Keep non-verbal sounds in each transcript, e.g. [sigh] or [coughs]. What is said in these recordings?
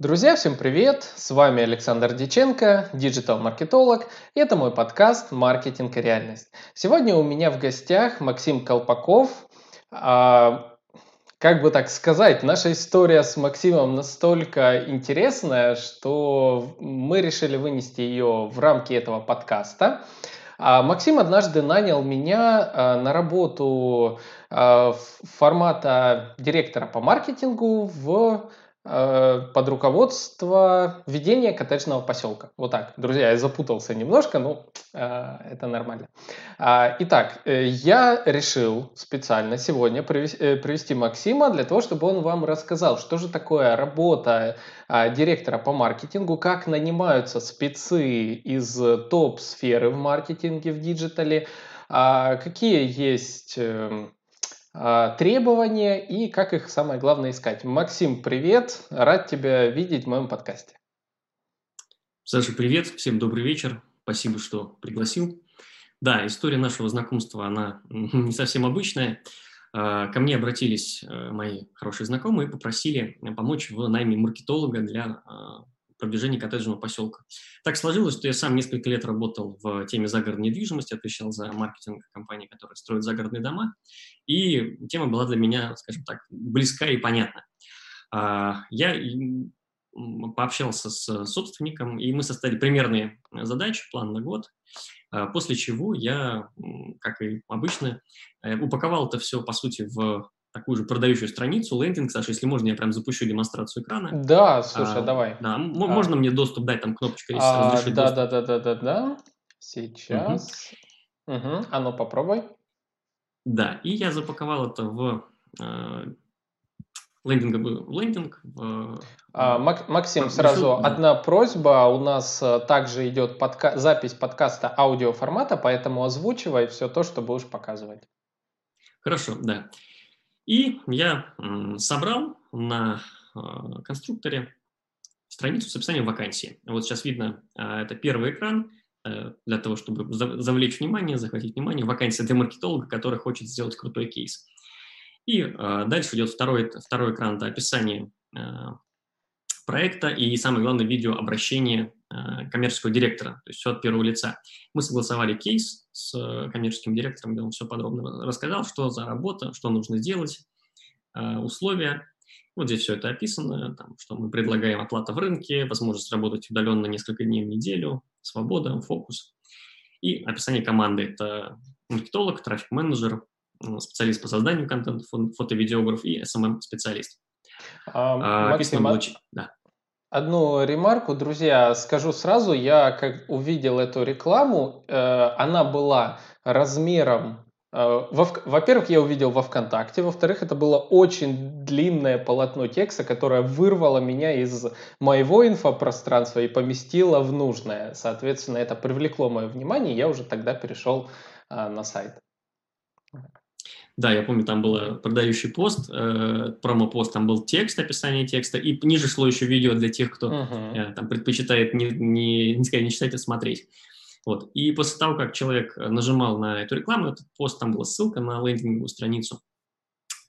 Друзья, всем привет! С вами Александр Диченко, диджитал-маркетолог, и это мой подкаст «Маркетинг и реальность». Сегодня у меня в гостях Максим Колпаков. А, как бы так сказать, наша история с Максимом настолько интересная, что мы решили вынести ее в рамки этого подкаста. А Максим однажды нанял меня а, на работу а, формата директора по маркетингу в под руководство ведения коттеджного поселка. Вот так, друзья, я запутался немножко, но э, это нормально. А, итак, э, я решил специально сегодня привести, привести Максима для того, чтобы он вам рассказал, что же такое работа а, директора по маркетингу, как нанимаются спецы из топ-сферы в маркетинге, в digital е, а, какие есть эм, требования и как их самое главное искать. Максим, привет, рад тебя видеть в моем подкасте. Саша, привет, всем добрый вечер, спасибо, что пригласил. Да, история нашего знакомства, она [laughs] не совсем обычная. А, ко мне обратились э, мои хорошие знакомые и попросили помочь в найме маркетолога для а, продвижения коттеджного поселка. Так сложилось, что я сам несколько лет работал в теме загородной недвижимости, отвечал за маркетинг компании, которые строят загородные дома, и тема была для меня, скажем так, близка и понятна. А, я пообщался с собственником, и мы составили примерные задачи, план на год, а, после чего я, как и обычно, э, упаковал это все, по сути, в такую же продающую страницу, лендинг, Саша, если можно, я прям запущу демонстрацию экрана. Да, слушай, а, давай. Да, а. можно мне доступ дать, там кнопочка есть, а, разрешить да, доступ. Да, да, да, да, да, Сейчас. Угу. Угу. А ну попробуй. Да, и я запаковал это в э, лендинговый лендинг. В, а, Мак, Максим, сразу да. одна просьба. У нас э, также идет подка- запись подкаста аудиоформата, поэтому озвучивай все то, что будешь показывать. Хорошо, да. И я собрал на а, конструкторе страницу с описанием вакансии. Вот сейчас видно, а, это первый экран э, для того, чтобы завлечь внимание, захватить внимание. Вакансия для маркетолога, который хочет сделать крутой кейс. И а, дальше идет второй, второй экран, это описание проекта и, самое главное, видео обращение э, коммерческого директора, то есть все от первого лица. Мы согласовали кейс с э, коммерческим директором, где он все подробно рассказал, что за работа, что нужно сделать, э, условия. Вот здесь все это описано, там, что мы предлагаем оплата в рынке, возможность работать удаленно несколько дней в неделю, свобода, фокус. И описание команды – это маркетолог, трафик-менеджер, специалист по созданию контента, фото-видеограф и SMM-специалист. А, Максим, было... да. Одну ремарку, друзья, скажу сразу, я как увидел эту рекламу, э, она была размером э, во-первых, я увидел во ВКонтакте, во-вторых, это было очень длинное полотно текста, которое вырвало меня из моего инфопространства и поместило в нужное. Соответственно, это привлекло мое внимание, и я уже тогда перешел э, на сайт. Да, я помню, там был продающий пост, э, промо-пост, там был текст, описание текста, и ниже шло еще видео для тех, кто uh-huh. э, там предпочитает не, не, не, не читать, а смотреть. Вот. И после того, как человек нажимал на эту рекламу, этот пост, там была ссылка на лендинговую страницу,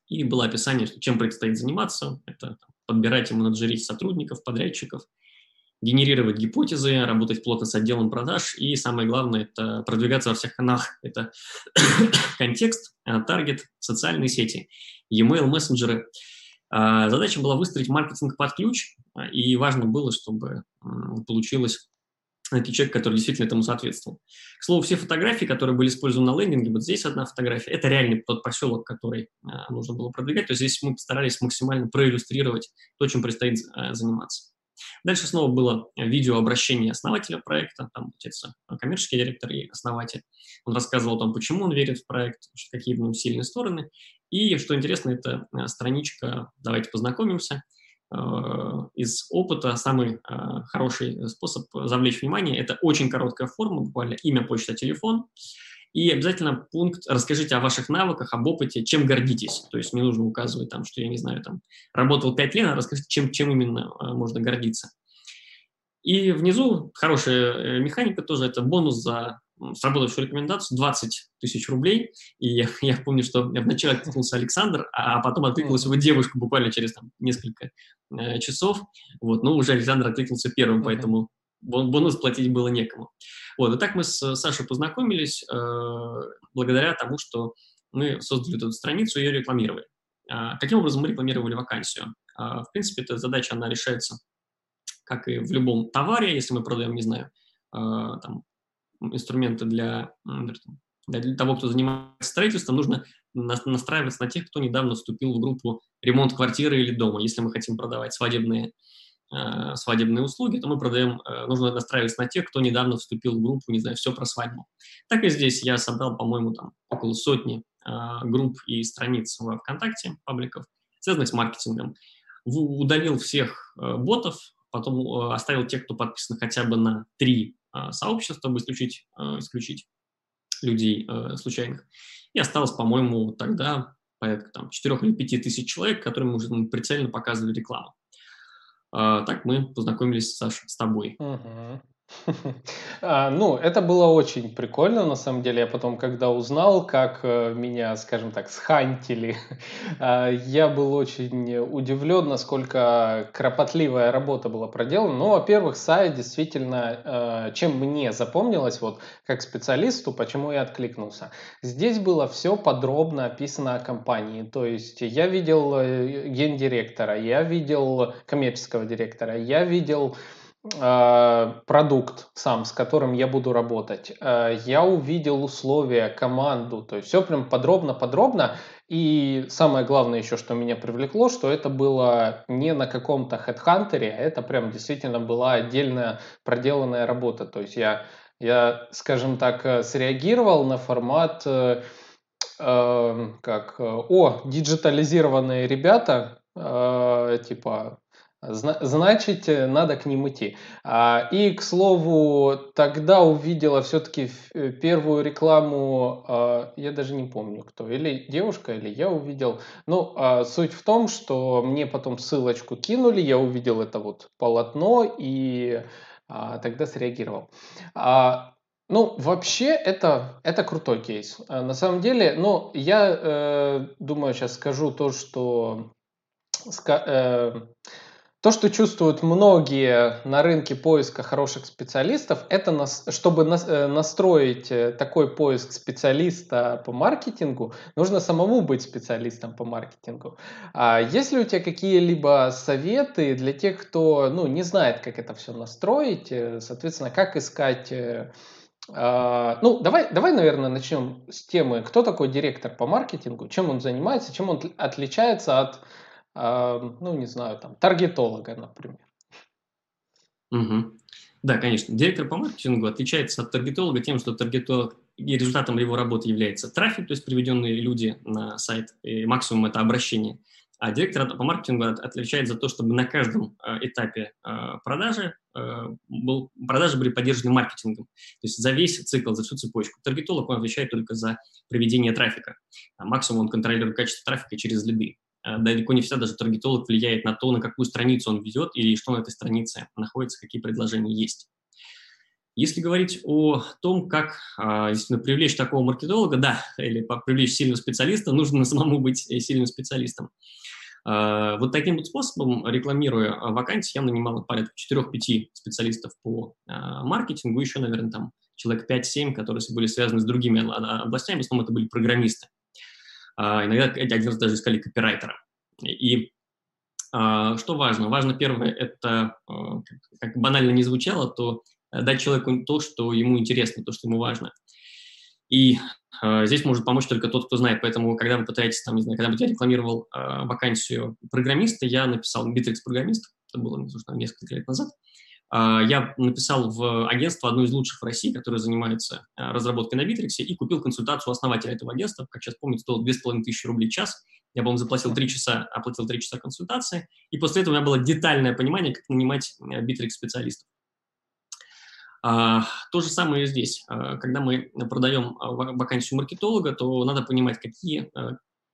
и было описание, чем предстоит заниматься. Это там, подбирать и менеджерить сотрудников, подрядчиков – генерировать гипотезы, работать плотно с отделом продаж и, самое главное, это продвигаться во всех каналах. Это [coughs] контекст, э, таргет, социальные сети, e-mail, мессенджеры. А, задача была выстроить маркетинг под ключ, и важно было, чтобы получилось найти человек, который действительно этому соответствовал. К слову, все фотографии, которые были использованы на лендинге, вот здесь одна фотография, это реальный тот поселок, который а, нужно было продвигать, то есть здесь мы постарались максимально проиллюстрировать то, чем предстоит а, заниматься. Дальше снова было видеообращение основателя проекта, там, отец, коммерческий директор и основатель. Он рассказывал о том, почему он верит в проект, какие в нем сильные стороны. И, что интересно, это э, страничка «Давайте познакомимся», э, из опыта самый э, хороший способ завлечь внимание – это очень короткая форма, буквально имя, почта, телефон – и обязательно пункт «Расскажите о ваших навыках, об опыте, чем гордитесь». То есть не нужно указывать, там, что я не знаю, там, работал 5 лет, а расскажите, чем, чем именно э, можно гордиться. И внизу хорошая э, механика тоже, это бонус за сработавшую рекомендацию 20 тысяч рублей. И я, [laughs] я помню, что вначале откликнулся Александр, а потом откликнулась его девушка буквально через там, несколько э, часов. Вот, но уже Александр откликнулся первым, поэтому бонус платить было некому. Вот, и так мы с Сашей познакомились э, благодаря тому, что мы создали эту страницу и ее рекламировали. А, каким образом мы рекламировали вакансию? А, в принципе, эта задача, она решается, как и в любом товаре, если мы продаем, не знаю, а, там, инструменты для, для того, кто занимается строительством, нужно настраиваться на тех, кто недавно вступил в группу ремонт квартиры или дома. Если мы хотим продавать свадебные, э, свадебные услуги, то мы продаем, э, нужно настраиваться на тех, кто недавно вступил в группу, не знаю, все про свадьбу. Так и здесь я собрал, по-моему, там около сотни э, групп и страниц в ВКонтакте, пабликов, связанных с маркетингом. Удалил всех ботов, потом оставил тех, кто подписан хотя бы на три сообщества, чтобы исключить, исключить людей случайных. И осталось, по-моему, тогда порядка там, 4 или 5 тысяч человек, которым мы уже прицельно показывали рекламу. Э, так мы познакомились, Саша, с тобой. Uh-huh. А, ну, это было очень прикольно, на самом деле. Я потом, когда узнал, как э, меня, скажем так, схантили, [laughs] а, я был очень удивлен, насколько кропотливая работа была проделана. Ну, во-первых, сайт действительно, э, чем мне запомнилось, вот как специалисту, почему я откликнулся. Здесь было все подробно описано о компании. То есть я видел э, гендиректора, я видел коммерческого директора, я видел продукт сам, с которым я буду работать. А, я увидел условия, команду, то есть все прям подробно-подробно. И самое главное еще, что меня привлекло, что это было не на каком-то хедхантере, а это прям действительно была отдельная проделанная работа. То есть я, я скажем так, э, среагировал на формат э, э, как «О, диджитализированные ребята», э, типа Значит, э, надо к ним идти. А, и, к слову, тогда увидела все-таки э, первую рекламу, а, я даже не помню кто, или девушка, или я увидел. Ну, а, суть в том, что мне потом ссылочку кинули, я увидел это вот полотно и тогда среагировал. Ну, вообще, это, это крутой кейс. На самом деле, ну, я э, думаю, сейчас скажу то, что... Э, то, что чувствуют многие на рынке поиска хороших специалистов, это нас, чтобы нас, э, настроить э, такой поиск специалиста по маркетингу, нужно самому быть специалистом по маркетингу. А есть ли у тебя какие-либо советы для тех, кто ну, не знает, как это все настроить, э, соответственно, как искать Uh, ну, давай, давай, наверное, начнем с темы, кто такой директор по маркетингу, чем он занимается, чем он отличается от ну, не знаю, там, таргетолога, например. Угу. Да, конечно. Директор по маркетингу отличается от таргетолога тем, что таргетолог и результатом его работы является трафик, то есть приведенные люди на сайт, и максимум это обращение. А директор по маркетингу отвечает за то, чтобы на каждом э, этапе э, продажи был, продажи были поддержаны маркетингом. То есть за весь цикл, за всю цепочку. Таргетолог он отвечает только за приведение трафика. А максимум он контролирует качество трафика через лиды. Э, далеко не всегда даже таргетолог влияет на то, на какую страницу он ведет или что на этой странице находится, какие предложения есть. Если говорить о том, как а, действительно привлечь такого маркетолога, да, или привлечь сильного специалиста, нужно [laughs] самому быть э, сильным специалистом. А, вот таким вот способом, рекламируя вакансии, я нанимал порядка 4-5 специалистов по а, маркетингу, еще, наверное, там человек 5-7, которые были связаны с другими областями, в основном это были программисты. А, иногда один раз даже искали копирайтера. И а, что важно? Важно первое, это, а, как банально не звучало, то дать человеку то, что ему интересно, то, что ему важно. И э, здесь может помочь только тот, кто знает. Поэтому, когда вы пытаетесь, там, не знаю, когда я рекламировал э, вакансию программиста, я написал Bittrex программист, это было несколько лет назад, а, я написал в агентство, одно из лучших в России, которое занимается а, разработкой на Битриксе, и купил консультацию основателя этого агентства, как сейчас помню, стоило 2500 рублей в час. Я, по-моему, заплатил 3 часа, оплатил 3 часа консультации, и после этого у меня было детальное понимание, как нанимать. А, то же самое и здесь. А, когда мы продаем вакансию маркетолога, то надо понимать, какие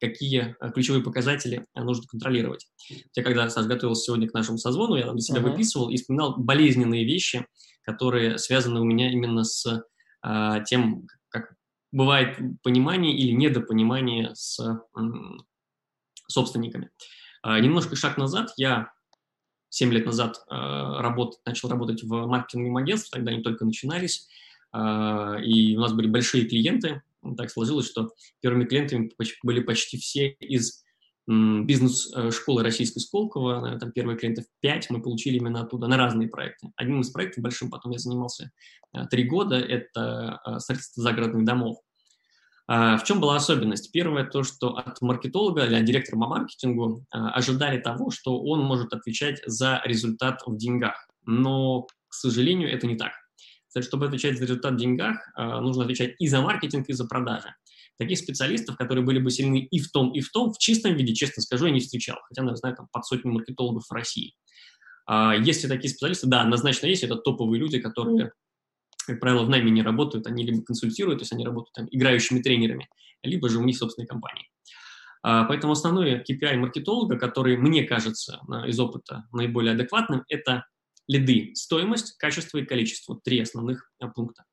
какие э, ключевые показатели э, нужно контролировать. Я когда, Саш, готовился сегодня к нашему созвону, я для себя uh-huh. выписывал и вспоминал болезненные вещи, которые связаны у меня именно с тем, как бывает понимание или недопонимание с собственниками. Немножко шаг назад. Я 7 лет назад работ, начал работать в маркетинговом агентстве, тогда они только начинались, и у нас были большие клиенты. Так сложилось, что первыми клиентами были почти все из бизнес-школы российской Сколково, там первые клиентов 5 мы получили именно оттуда на разные проекты. Одним из проектов большим потом я занимался э, три года, это э, строительство загородных домов. А, в чем была особенность? Первое, то, что от маркетолога или от директора по маркетингу э, ожидали того, что он может отвечать за результат в деньгах. Но, к сожалению, это не так. Чтобы отвечать за результат в деньгах, нужно отвечать и за маркетинг, и за продажи. Таких специалистов, которые были бы сильны и в том, и в том, в чистом виде, честно скажу, я не встречал, хотя, наверное, знаю там под сотню маркетологов в России. А, есть ли такие специалисты? Да, однозначно есть. Это топовые люди, которые, как правило, в найме не работают. Они либо консультируют, то есть они работают там, играющими тренерами, либо же у них собственные компании. А, поэтому основной KPI маркетолога, который, мне кажется, из опыта наиболее адекватным, это лиды, стоимость, качество и количество. Три основных а, пункта.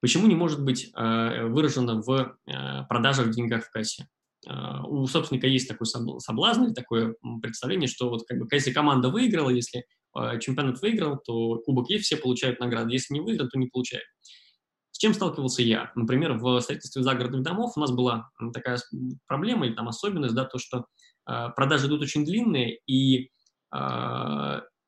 Почему не может быть э, выражено в э, продажах в деньгах в кассе? Э, у собственника есть такой соблазн или такое представление, что вот как бы если команда выиграла, если чемпионат выиграл, то кубок есть, все получают награды. Если не выиграл, то не получают. С чем сталкивался я? Например, в строительстве загородных домов у нас была такая проблема или там особенность, да, то, что продажи идут очень длинные, и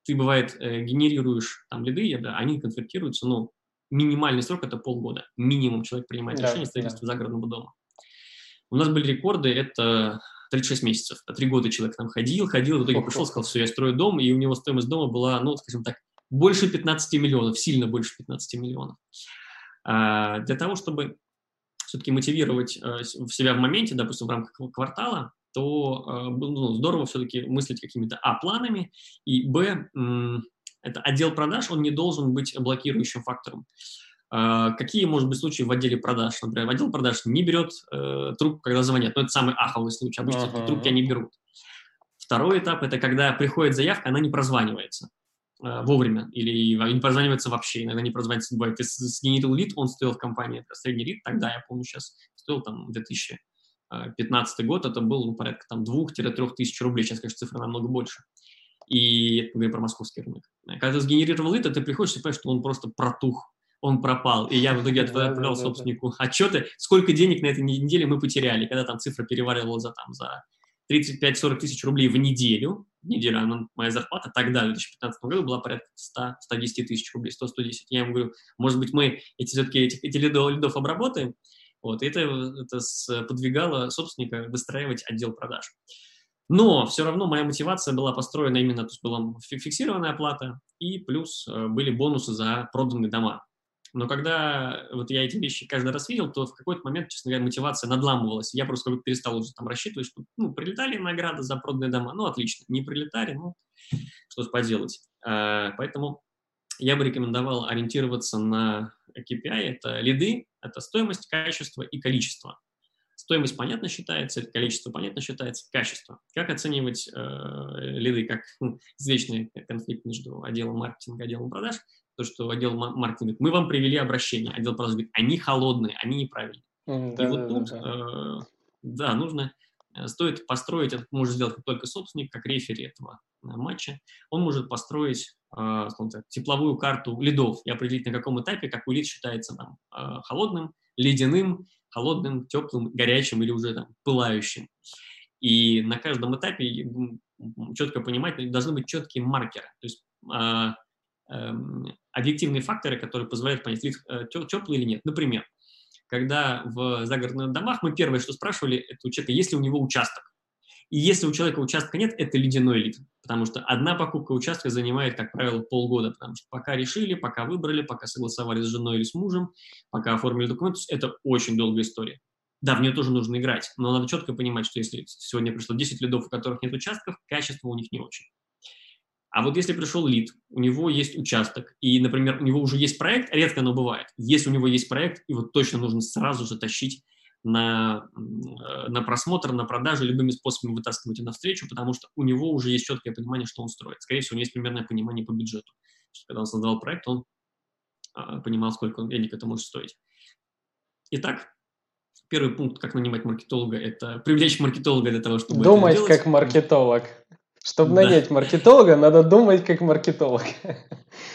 ты, бывает, генерируешь там лиды, да, они конвертируются, ну, минимальный срок – это полгода. Минимум человек принимает да, решение строительства да. загородного дома. У нас были рекорды, это 36 месяцев. Три года человек там ходил, ходил, в итоге пришел, сказал, все, я строю дом, и у него стоимость дома была, ну, скажем так, больше 15 миллионов, сильно больше 15 миллионов. А, для того, чтобы все-таки мотивировать э, себя в моменте, допустим, в рамках квартала, то э, ну, здорово все-таки мыслить какими-то, а, планами, и, б, это отдел продаж, он не должен быть блокирующим фактором. А, какие, может быть, случаи в отделе продаж? Например, в отдел продаж не берет э, трубку, когда звонят. Но ну, это самый аховый случай. Обычно uh-huh. трубки они берут. Второй этап – это когда приходит заявка, она не прозванивается э, вовремя или не прозванивается вообще. Иногда не прозванивается. Бывает, ты сгенерил лид, он стоил в компании, это средний лид, тогда, я помню, сейчас стоил там 2015 год, это был ну, порядка там 2-3 тысяч рублей. Сейчас, конечно, цифра намного больше и говорю про московский рынок. Когда ты сгенерировал это, ты приходишь и понимаешь, что он просто протух, он пропал. И я в итоге отправлял собственнику отчеты, сколько денег на этой неделе мы потеряли, когда там цифра переваривала за, там, за 35-40 тысяч рублей в неделю, неделя, она, моя зарплата тогда, в 2015 году, была порядка 100, 110 тысяч рублей, 100-110. Я ему говорю, может быть, мы эти все-таки эти, эти лидов, лидов обработаем? Вот, и это, это подвигало собственника выстраивать отдел продаж. Но все равно моя мотивация была построена именно, то есть была фиксированная оплата и плюс э, были бонусы за проданные дома. Но когда вот я эти вещи каждый раз видел, то в какой-то момент, честно говоря, мотивация надламывалась. Я просто как перестал уже там рассчитывать, что ну, прилетали награды за проданные дома, ну отлично, не прилетали, ну что поделать. А, поэтому я бы рекомендовал ориентироваться на KPI, это лиды, это стоимость, качество и количество. Стоимость понятно считается, количество понятно считается, качество. Как оценивать э, лиды, как хм, извечный конфликт между отделом маркетинга и отделом продаж, то, что отдел маркетинга мы вам привели обращение, отдел продаж говорит, они холодные, они неправильные. Mm, да, и вот да, тут, да. Э, да, нужно, э, стоит построить, это может сделать только собственник, как рефери этого э, матча, он может построить тепловую карту лидов и определить, на каком этапе какой лид считается там, э, холодным, ледяным, холодным, теплым, горячим или уже там пылающим. И на каждом этапе четко понимать, должны быть четкие маркеры, то есть а, э, объективные факторы, которые позволяют понять, лифт э, теплый или нет. Например, когда в загородных домах мы первое, что спрашивали, это у человека, есть ли у него участок. И если у человека участка нет, это ледяной лид, потому что одна покупка участка занимает, как правило, полгода, потому что пока решили, пока выбрали, пока согласовали с женой или с мужем, пока оформили документы, это очень долгая история. Да, в нее тоже нужно играть, но надо четко понимать, что если сегодня пришло 10 лидов, у которых нет участков, качество у них не очень. А вот если пришел лид, у него есть участок, и, например, у него уже есть проект, редко оно бывает. Если у него есть проект, его точно нужно сразу же тащить на, э, на просмотр, на продажу, любыми способами вытаскивать его навстречу, потому что у него уже есть четкое понимание, что он строит. Скорее всего, у него есть примерное понимание по бюджету. Когда он создавал проект, он а, понимал, сколько денег это может стоить. Итак, первый пункт, как нанимать маркетолога, это привлечь маркетолога для того, чтобы Думать как маркетолог. Чтобы да. нанять маркетолога, надо думать как маркетолог. [laughs]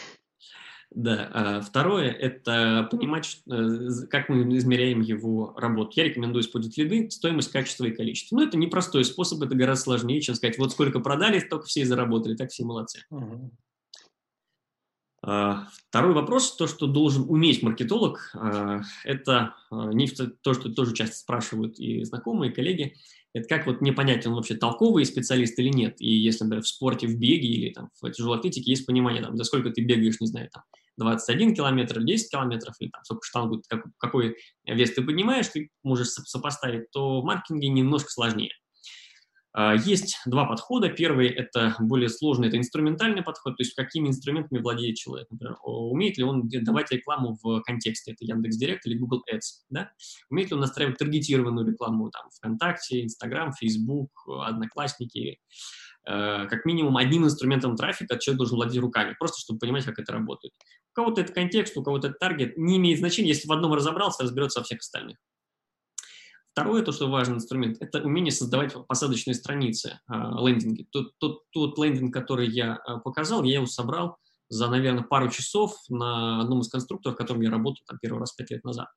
Да. А второе – это понимать, э, как мы измеряем его работу. Я рекомендую использовать лиды, стоимость, качество и количество. Но это непростой способ, это гораздо сложнее, чем сказать, вот сколько продали, только все и заработали, так все молодцы. Угу. Второй вопрос, то, что должен уметь маркетолог, а, это не то, что тоже часто спрашивают и знакомые, и коллеги, это как вот мне понять, он вообще толковый специалист или нет. И если, например, в спорте, в беге или там, в тяжелой атлетике есть понимание, там, за сколько ты бегаешь, не знаю, там, 21 километр, 10 километров, или там, сколько штангу, как, какой вес ты поднимаешь, ты можешь сопоставить, то в маркетинге немножко сложнее. А, есть два подхода. Первый – это более сложный, это инструментальный подход, то есть какими инструментами владеет человек. Например, умеет ли он давать рекламу в контексте, это Яндекс.Директ или Google Ads, да? Умеет ли он настраивать таргетированную рекламу там, ВКонтакте, Инстаграм, Фейсбук, Одноклассники. Э, как минимум одним инструментом трафика человек должен владеть руками, просто чтобы понимать, как это работает. У кого-то это контекст, у кого-то это таргет, не имеет значения, если в одном разобрался, разберется во всех остальных. Второе, то, что важный инструмент, это умение создавать посадочные страницы, э, лендинги. Тот, тот, тот лендинг, который я э, показал, я его собрал за, наверное, пару часов на одном из конструкторов, в котором я работал там, первый раз пять лет назад.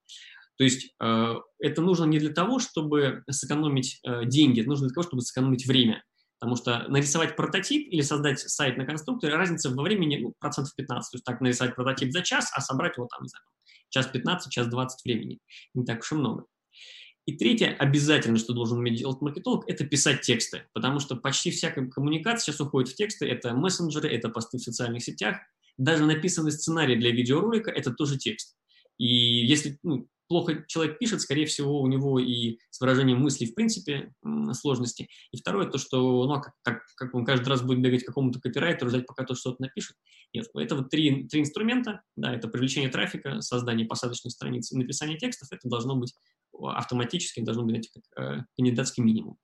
То есть э, это нужно не для того, чтобы сэкономить деньги, это нужно для того, чтобы сэкономить время. Потому что нарисовать прототип или создать сайт на конструкторе, разница во времени ну, процентов 15. То есть так нарисовать прототип за час, а собрать его там, не час 15, час 20 времени. Не так уж и много. И третье, обязательно, что должен уметь делать маркетолог, это писать тексты, потому что почти вся коммуникация сейчас уходит в тексты, это мессенджеры, это посты в социальных сетях, даже написанный сценарий для видеоролика – это тоже текст. И если ну, плохо человек пишет, скорее всего, у него и с выражением мыслей в принципе сложности. И второе, то, что ну, а как, как, как он каждый раз будет бегать к какому-то копирайтеру, ждать, пока тот что-то напишет. Нет, это вот три, три инструмента, да, это привлечение трафика, создание посадочных страниц и написание текстов, это должно быть автоматически, должно быть, как э, кандидатский минимум.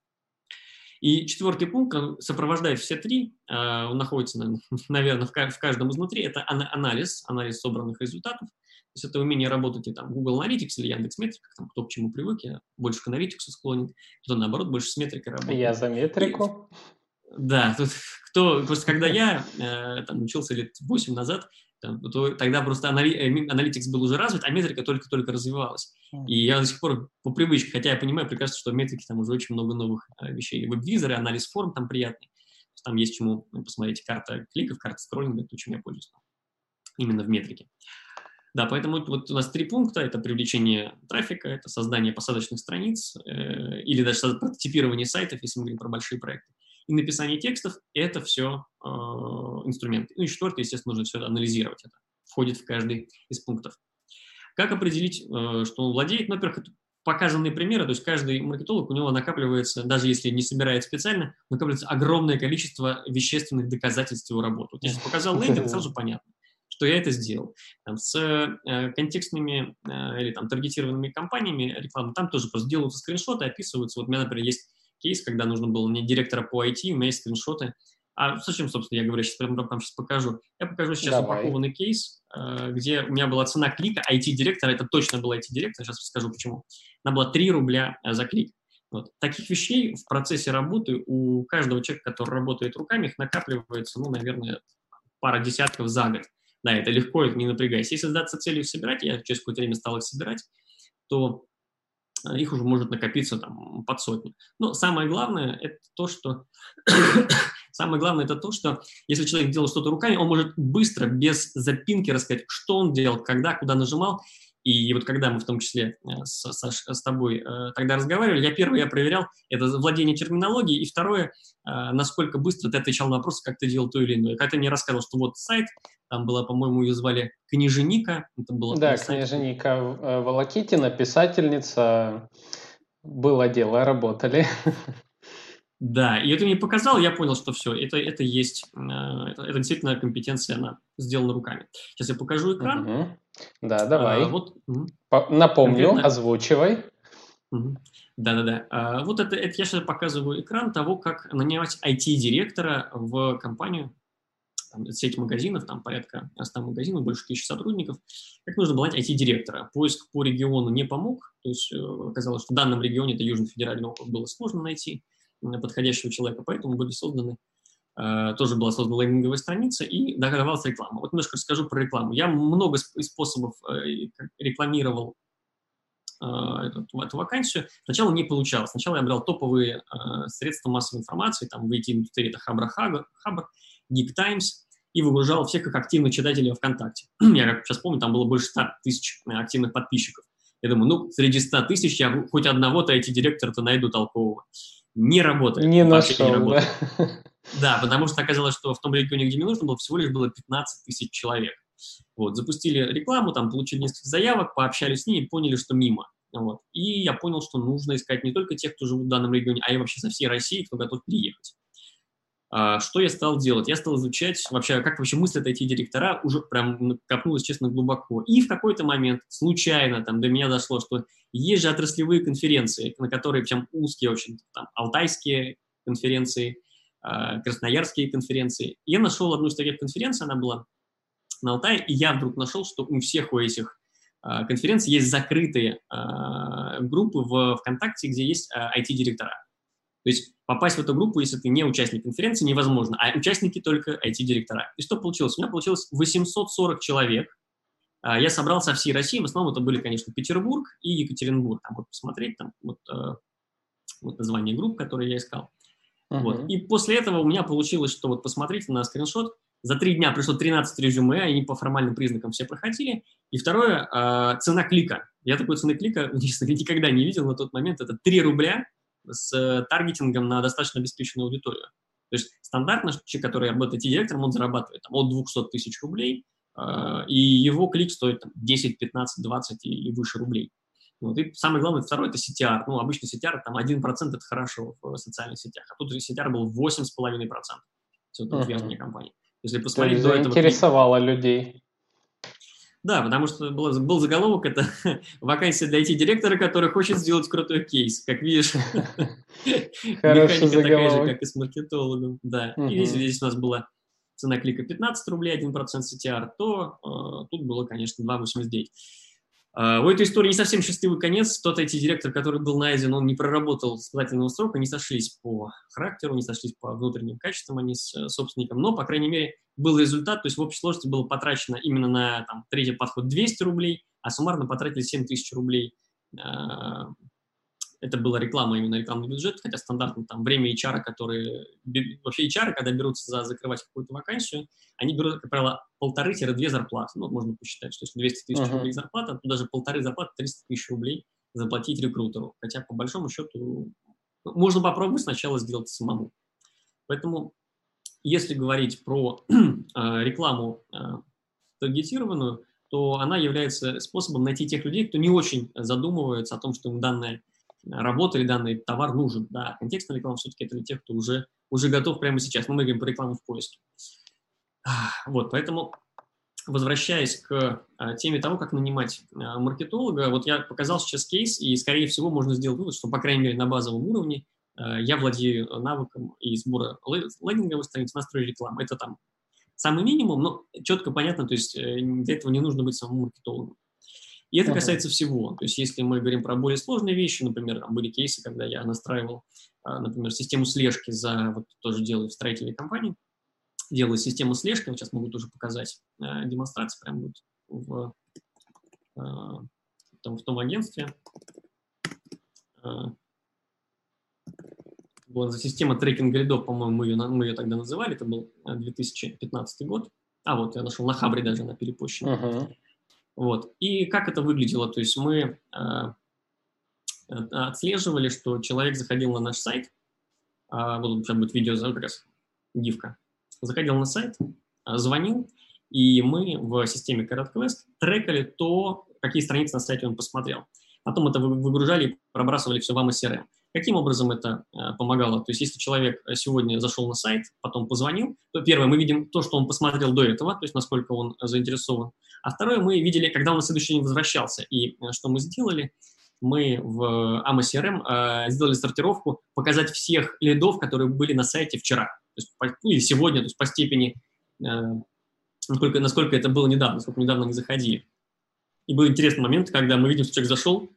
И четвертый пункт, он сопровождает все три, э, он находится, наверное, [laughs] в каждом изнутри, это анализ, анализ собранных результатов, то есть это умение работать и там Google Analytics или Яндекс.Метрика, там кто к чему привык, я больше к аналитиксу склонен, кто наоборот больше с метрикой работает. Я за метрику. И, да, тут кто, просто когда я э, там учился лет 8 назад, там, то тогда просто анали, э, Analytics был уже развит, а метрика только-только развивалась. И я до сих пор по привычке, хотя я понимаю прекрасно, что в метрике там уже очень много новых э, вещей. Веб-визоры, анализ форм там приятный. Там есть чему посмотреть карта кликов, карта скроллинга, то, чем я пользуюсь. Именно в метрике. Да, поэтому вот у нас три пункта. Это привлечение трафика, это создание посадочных страниц э, или даже прототипирование сайтов, если мы говорим про большие проекты. И написание текстов – это все э, инструменты. Ну и четвертое, естественно, нужно все анализировать. Это входит в каждый из пунктов. Как определить, э, что он владеет? Ну, во-первых, показанные примеры, то есть каждый маркетолог, у него накапливается, даже если не собирает специально, накапливается огромное количество вещественных доказательств его работы. Вот если [laughs] показал лендинг, сразу понятно что я это сделал. Там, с э, контекстными э, или там таргетированными компаниями рекламы, там тоже просто делаются скриншоты, описываются. Вот у меня, например, есть кейс, когда нужно было мне директора по IT, у меня есть скриншоты. А зачем, собственно, я говорю, сейчас прямо вам сейчас покажу. Я покажу сейчас Давай. упакованный кейс, э, где у меня была цена клика, IT-директора, это точно был IT-директор, сейчас скажу почему. Она была 3 рубля э, за клик. Вот. Таких вещей в процессе работы у каждого человека, который работает руками, их накапливается, ну, наверное, пара десятков за год. Да, это легко, не напрягайся. Если задаться целью их собирать, я через какое-то время стал их собирать, то э, их уже может накопиться там под сотню. Но самое главное это то, что [coughs] самое главное это то, что если человек делал что-то руками, он может быстро, без запинки рассказать, что он делал, когда, куда нажимал, и вот когда мы в том числе э, с, с, с тобой э, тогда разговаривали, я первое я проверял это владение терминологией, и второе, э, насколько быстро ты отвечал на вопросы, как ты делал то или иное. Когда ты мне рассказывал, что вот сайт, там была, по-моему, ее звали Книженика. Это было да, Книженика э, Волокитина, писательница. Было дело, работали. [laughs] Да, и это мне показал, я понял, что все, это, это есть, э, это, это действительно компетенция, она сделана руками. Сейчас я покажу экран. Угу. Да, давай. А, вот, Напомню, конкретно... озвучивай. Да-да-да. А, вот это, это я сейчас показываю экран того, как нанимать IT-директора в компанию. там, сеть магазинов, там порядка 100 магазинов, больше тысячи сотрудников, как нужно было найти IT-директора. Поиск по региону не помог, то есть э, оказалось, что в данном регионе, это Южный федеральный округ, было сложно найти подходящего человека, поэтому были созданы э, тоже была создана лендинговая страница и давалась реклама. Вот немножко расскажу про рекламу. Я много способов рекламировал эту, эту вакансию. Сначала не получалось. Сначала я брал топовые э, средства массовой информации, там в IT-индустрии это Хабр, Хабр, Geek Times, и выгружал всех как активных читателей ВКонтакте. [clears throat] я как сейчас помню, там было больше 100 тысяч э, активных подписчиков. Я думаю, ну, среди 100 тысяч я хоть одного-то IT-директора-то найду толкового. Не работает. Не нашел, не работает. да? Да, потому что оказалось, что в том регионе, где мне нужно было, всего лишь было 15 тысяч человек. Вот, запустили рекламу, там получили несколько заявок, пообщались с ними, поняли, что мимо. Вот. И я понял, что нужно искать не только тех, кто живут в данном регионе, а и вообще со всей России, кто готов приехать. А, что я стал делать? Я стал изучать вообще, как вообще мыслят эти директора, уже прям копнулось, честно, глубоко. И в какой-то момент случайно там до меня дошло, что есть же отраслевые конференции, на которые прям узкие очень, там, алтайские конференции, а, красноярские конференции. Я нашел одну из таких конференций, она была на Алтае, и я вдруг нашел, что у всех у этих а, конференций есть закрытые группы в ВКонтакте, где есть IT-директора. А, То есть попасть в эту группу, если ты не участник конференции, невозможно, а участники только IT-директора. И что получилось? У меня получилось 840 человек. Я собрал со всей России, в основном это были, конечно, Петербург и Екатеринбург. Там вот посмотреть, там вот, вот название групп, которые я искал. Uh-huh. Вот. И после этого у меня получилось, что вот посмотрите на скриншот, за три дня пришло 13 резюме, они по формальным признакам все проходили. И второе, э, цена клика. Я такой цены клика [laughs] никогда не видел на тот момент. Это 3 рубля с э, таргетингом на достаточно обеспеченную аудиторию. То есть стандартно человек, который работает директором, он зарабатывает там, от 200 тысяч рублей, э, и его клик стоит там, 10, 15, 20 и, и выше рублей. Вот. И самое главное, второе, это CTR. Ну, обычно CTR, там 1% это хорошо в социальных сетях, а тут CTR был 8,5%. Все, это uh-huh. компания. Если посмотреть до этого... интересовало людей. Да, потому что был, был заголовок, это [laughs] вакансия для IT-директора, который хочет сделать крутой кейс. Как видишь, [laughs] механика такая же, как и с маркетологом. Да, и здесь, здесь у нас была цена клика 15 рублей, 1% CTR, то э, тут было, конечно, 2,89. А, у этой истории не совсем счастливый конец. Тот IT-директор, который был найден, он не проработал испытательного срока, не сошлись по характеру, не сошлись по внутренним качествам они с э, собственником, но, по крайней мере, был результат, то есть в общей сложности было потрачено именно на там, третий подход 200 рублей, а суммарно потратили 7 тысяч рублей. А, это была реклама, именно рекламный бюджет, хотя стандартно там время HR, которые... Вообще HR, когда берутся за закрывать какую-то вакансию, они берут, как правило, полторы-две зарплаты. Ну, можно посчитать, что если 200 тысяч uh-huh. рублей зарплата, то даже полторы зарплаты 300 тысяч рублей заплатить рекрутеру. Хотя, по большому счету, можно попробовать сначала сделать самому. Поэтому, если говорить про [clears throat] э, рекламу э, таргетированную, то она является способом найти тех людей, кто не очень задумывается о том, что им данная работа или данный товар нужен. Да, контекстная реклама все-таки это для тех, кто уже, уже готов прямо сейчас. Мы говорим про рекламу в поиске. Вот, поэтому возвращаясь к а, теме того, как нанимать а, маркетолога, вот я показал сейчас кейс, и, скорее всего, можно сделать вывод, что, по крайней мере, на базовом уровне а, я владею навыком и сбора лендинговых страниц, настроя рекламы. Это там самый минимум, но четко понятно, то есть э, для этого не нужно быть самому маркетологом. И это касается всего. То есть если мы говорим про более сложные вещи, например, там были кейсы, когда я настраивал, а, например, систему слежки за, вот тоже делаю в строительной компании, делаю систему слежки, вот сейчас могу тоже показать э, демонстрацию, прямо будет в, э, там, в том агентстве. Была система трекинга рядов, по-моему, мы ее, мы ее тогда называли, это был 2015 год. А, вот, я нашел на Хабре даже, на перепущенной. Uh-huh. Вот. И как это выглядело? То есть мы э, отслеживали, что человек заходил на наш сайт, э, вот сейчас будет видео как раз, гифка, заходил на сайт, звонил, и мы в системе CaratQuest трекали то, какие страницы на сайте он посмотрел. Потом это выгружали и пробрасывали все вам из CRM. Каким образом это э, помогало? То есть если человек сегодня зашел на сайт, потом позвонил, то первое, мы видим то, что он посмотрел до этого, то есть насколько он заинтересован. А второе, мы видели, когда он на следующий день возвращался. И э, что мы сделали? Мы в AMA э, сделали сортировку, показать всех лидов, которые были на сайте вчера, то есть, ну, или сегодня, то есть по степени насколько, насколько это было недавно, насколько недавно не заходили. И был интересный момент, когда мы видим, что человек зашел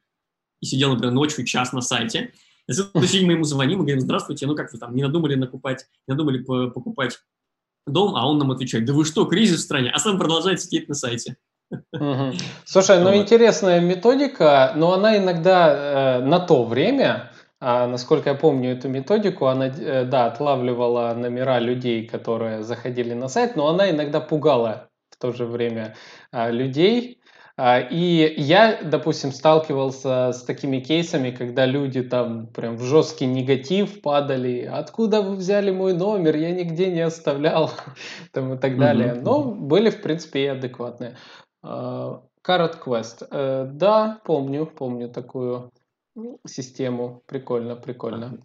и сидел, например, ночью час на сайте. На следующий день мы ему звоним, мы говорим, здравствуйте, ну как вы там, не надумали накупать, не надумали покупать дом, а он нам отвечает, да вы что, кризис в стране, а сам продолжает сидеть на сайте. Угу. Слушай, ну вот. интересная методика, но она иногда э, на то время, а, насколько я помню эту методику, она, э, да, отлавливала номера людей, которые заходили на сайт, но она иногда пугала в то же время э, людей, и я, допустим, сталкивался с такими кейсами, когда люди там прям в жесткий негатив падали. Откуда вы взяли мой номер? Я нигде не оставлял. [laughs] там и так далее. Но были, в принципе, и адекватные. А, Carrot Quest. Э, да, помню, помню такую систему. Прикольно, прикольно.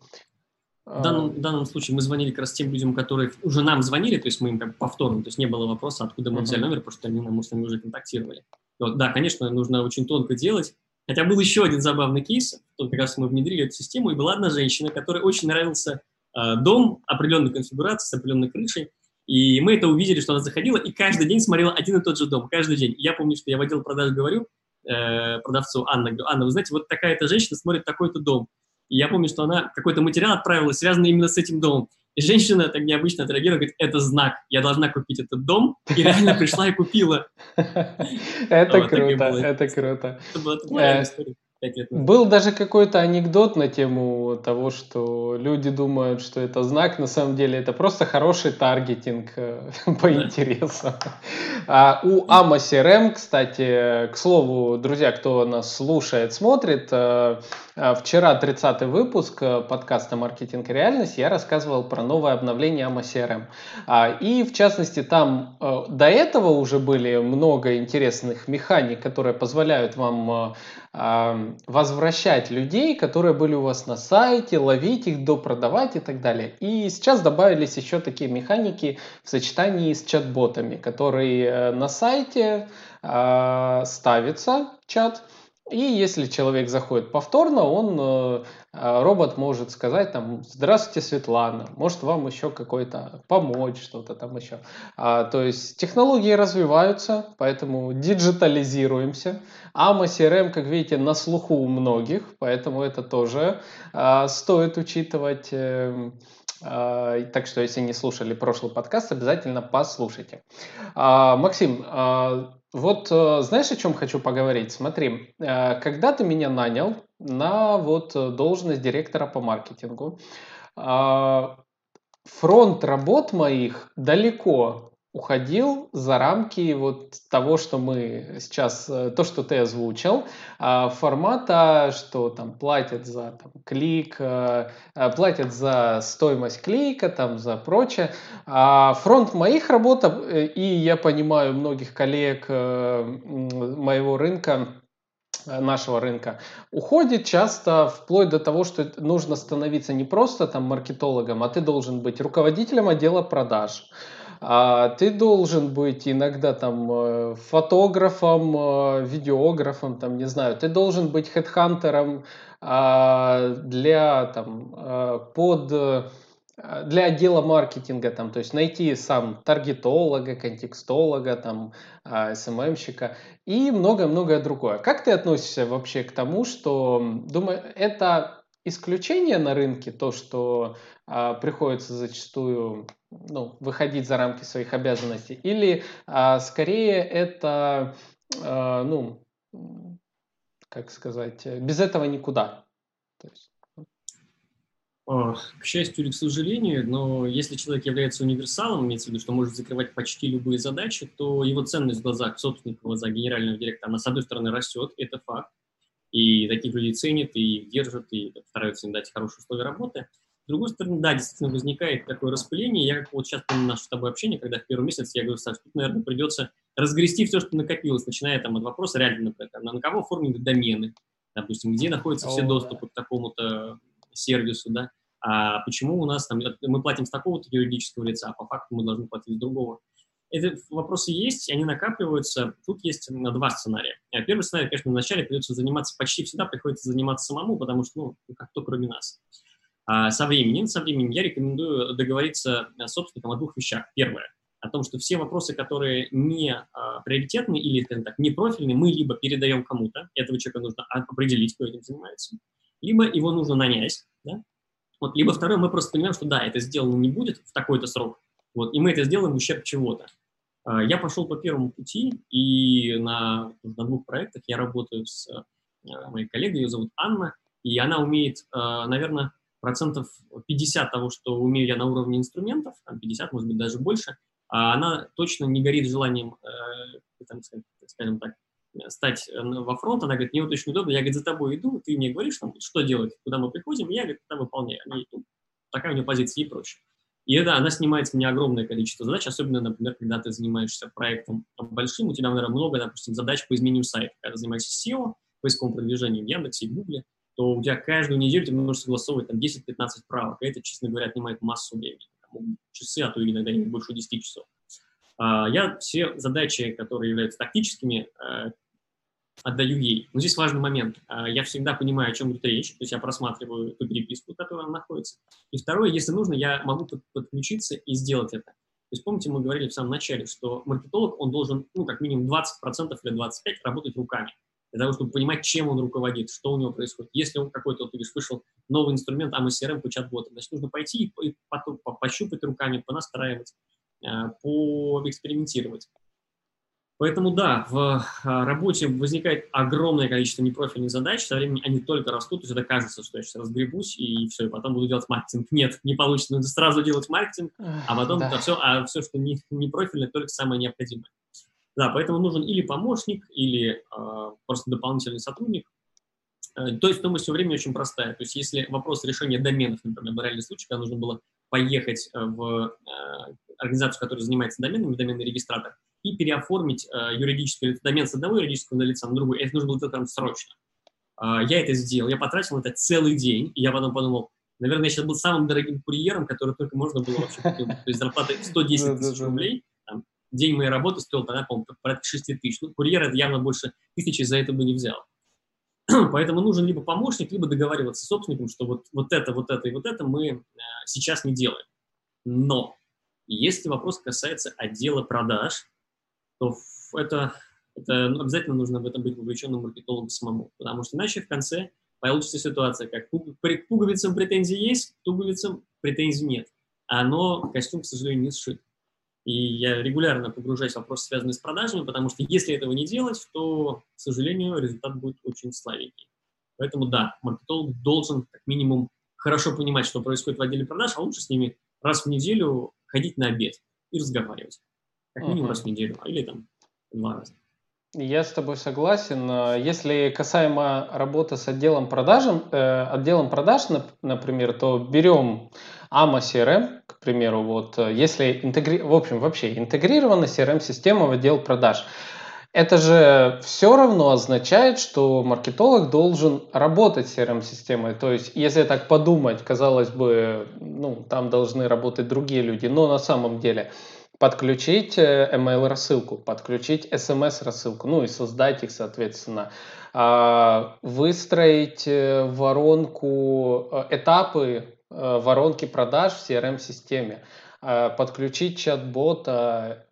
В данном, в данном случае мы звонили как раз тем людям, которые уже нам звонили, то есть мы им как повторно, то есть не было вопроса, откуда мы взяли номер, потому что они нам, с ними уже контактировали. Вот, да, конечно, нужно очень тонко делать. Хотя был еще один забавный кейс, как раз мы внедрили эту систему, и была одна женщина, которой очень нравился э, дом определенной конфигурации, с определенной крышей, и мы это увидели, что она заходила, и каждый день смотрела один и тот же дом, каждый день. Я помню, что я в отдел продаж говорю э, продавцу Анна, говорю, Анна, вы знаете, вот такая-то женщина смотрит такой-то дом. И я помню, что она какой-то материал отправила, связанный именно с этим домом. И женщина так необычно отреагировала, говорит, это знак, я должна купить этот дом. И реально пришла и купила. [laughs] Это круто, это круто. Это была история пять лет назад. Был даже какой-то анекдот на тему того, что люди думают, что это знак, на самом деле это просто хороший таргетинг э, [laughs] по интересам. А у AMA CRM, кстати, к слову, друзья, кто нас слушает, смотрит, э, э, вчера 30-й выпуск подкаста «Маркетинг и реальность» я рассказывал про новое обновление AMA CRM. И, в частности, там до этого уже были много интересных механик, которые позволяют вам возвращать людей, которые были у вас на сайте, ловить их, допродавать и так далее. И сейчас добавились еще такие механики в сочетании с чат-ботами, которые э, на сайте э, ставится чат, и если человек заходит повторно, он, э, э, робот может сказать там, здравствуйте, Светлана, может вам еще какой-то помочь, что-то там еще. А, то есть технологии развиваются, поэтому диджитализируемся. AMA CRM, как видите, на слуху у многих, поэтому это тоже а, стоит учитывать. Э, а, так что, если не слушали прошлый подкаст, обязательно послушайте. А, Максим, а, вот э, знаешь, о чем хочу поговорить? Смотри, э, когда ты меня нанял на вот э, должность директора по маркетингу, фронт работ моих далеко уходил за рамки вот того, что мы сейчас, э, то, что ты озвучил, а, формата, что там платят за там, клик, э, э, платят за стоимость клика, там за прочее. А фронт моих работ, и я понимаю многих коллег моего рынка, нашего рынка уходит часто вплоть до того, что нужно становиться не просто там маркетологом, а ты должен быть руководителем отдела продаж, а ты должен быть иногда там э, фотографом, э, видеографом, там, не знаю, ты должен быть хедхантером а, для там э, под для отдела маркетинга, там, то есть найти сам таргетолога, контекстолога, там, СММщика и многое-многое другое. Как ты относишься вообще к тому, что, думаю, это исключение на рынке, то, что а, приходится зачастую ну, выходить за рамки своих обязанностей, или а, скорее это, а, ну, как сказать, без этого никуда. То есть, к счастью или к сожалению, но если человек является универсалом, имеется в виду, что может закрывать почти любые задачи, то его ценность в глазах собственника, в глазах генерального директора, она, с одной стороны, растет, это факт, и таких людей ценят, и держат, и стараются им дать хорошие условия работы. С другой стороны, да, действительно возникает такое распыление. Я как вот сейчас помню наше с тобой общение, когда в первый месяц я говорю, Саш, тут, наверное, придется разгрести все, что накопилось, начиная там от вопроса реально, например, на кого оформлены домены, допустим, где находятся все доступы к такому-то сервису, да, а почему у нас там, мы платим с такого-то юридического лица, а по факту мы должны платить с другого. Эти вопросы есть, они накапливаются. Тут есть два сценария. Э, первый сценарий, конечно, вначале придется заниматься, почти всегда приходится заниматься самому, потому что, ну, как кто кроме нас. А со временем, со временем я рекомендую договориться с собственником о двух вещах. Первое, о том, что все вопросы, которые не а, приоритетны или, скажем так, не профильные, мы либо передаем кому-то, этого человека нужно определить, кто этим занимается, либо его нужно нанять, да? вот, либо второе, мы просто понимаем, что да, это сделано не будет в такой-то срок, вот, и мы это сделаем в ущерб чего-то. А, я пошел по первому пути, и на, на двух проектах я работаю с а, моей коллегой, ее зовут Анна, и она умеет, а, наверное, процентов 50 того, что умею я на уровне инструментов, там 50, может быть, даже больше, а она точно не горит желанием, э, там, скажем так, стать э, во фронт, она говорит, мне вот очень удобно, я, говорит, за тобой иду, ты мне говоришь, там, что делать, куда мы приходим, я, говорит, это выполняю. И, ну, такая у нее позиция, ей проще. И да, она снимает с меня огромное количество задач, особенно, например, когда ты занимаешься проектом большим, у тебя, наверное, много, допустим, задач по изменению сайта. Когда ты занимаешься SEO, поисковым продвижением в Яндексе и Гугле, то у тебя каждую неделю ты можешь согласовывать там 10-15 правок, и это, честно говоря, отнимает массу времени, там, часы, а то иногда не больше 10 часов. А, я все задачи, которые являются тактическими, э, отдаю ей. Но здесь важный момент. А, я всегда понимаю, о чем идет речь, то есть я просматриваю ту переписку, она находится. И второе, если нужно, я могу подключиться и сделать это. То есть помните, мы говорили в самом начале, что маркетолог, он должен, ну, как минимум 20% или 25% работать руками для того, чтобы понимать, чем он руководит, что у него происходит. Если он какой-то, вот, видишь, вышел новый инструмент AMA CRM по чат-ботам, значит, нужно пойти и, и потом пощупать руками, понастраивать, а, поэкспериментировать. Поэтому да, в а, работе возникает огромное количество непрофильных задач, со временем они только растут, то есть это кажется, что я сейчас разгребусь и все, и потом буду делать маркетинг. Нет, не получится, нужно сразу делать маркетинг, а потом да. все, а все, что не, не профильное, только самое необходимое. Да, поэтому нужен или помощник, или э, просто дополнительный сотрудник. Э, то есть стоимость все время очень простая. То есть если вопрос решения доменов, например, в реальный случай, когда нужно было поехать э, в э, организацию, которая занимается доменами, доменный регистратор, и переоформить э, юридическое лицо, домен с одного юридического лица на другой, это нужно было сделать прям срочно. Э, я это сделал, я потратил на это целый день, и я потом подумал, наверное, я сейчас был самым дорогим курьером, который только можно было вообще купить. То есть зарплата [laughs] 110 тысяч рублей, день моей работы стоил тогда, по-моему, порядка 6 тысяч. Ну, курьер это явно больше тысячи за это бы не взял. [clears throat] Поэтому нужен либо помощник, либо договариваться с собственником, что вот, вот это, вот это и вот это мы э, сейчас не делаем. Но если вопрос касается отдела продаж, то это, это ну, обязательно нужно в этом быть вовлеченным маркетологом самому, потому что иначе в конце получится ситуация, как к пуговицам претензий есть, к пуговицам претензий нет. А оно, костюм, к сожалению, не сшит. И я регулярно погружаюсь в вопросы, связанные с продажами, потому что если этого не делать, то, к сожалению, результат будет очень слабенький. Поэтому да, маркетолог должен как минимум хорошо понимать, что происходит в отделе продаж, а лучше с ними раз в неделю ходить на обед и разговаривать. Как минимум uh-huh. раз в неделю, а или там два раза. Я с тобой согласен. Если касаемо работы с отделом продажем, э, отделом продаж, например, то берем AMA CRM, к примеру, вот э, если интегри... в общем вообще интегрирована CRM-система в отдел продаж, это же все равно означает, что маркетолог должен работать с CRM-системой. То есть, если так подумать, казалось бы, ну, там должны работать другие люди, но на самом деле подключить э, email рассылку, подключить SMS рассылку, ну и создать их, соответственно, а, выстроить э, воронку, э, этапы воронки продаж в CRM-системе, а, подключить чат-бота,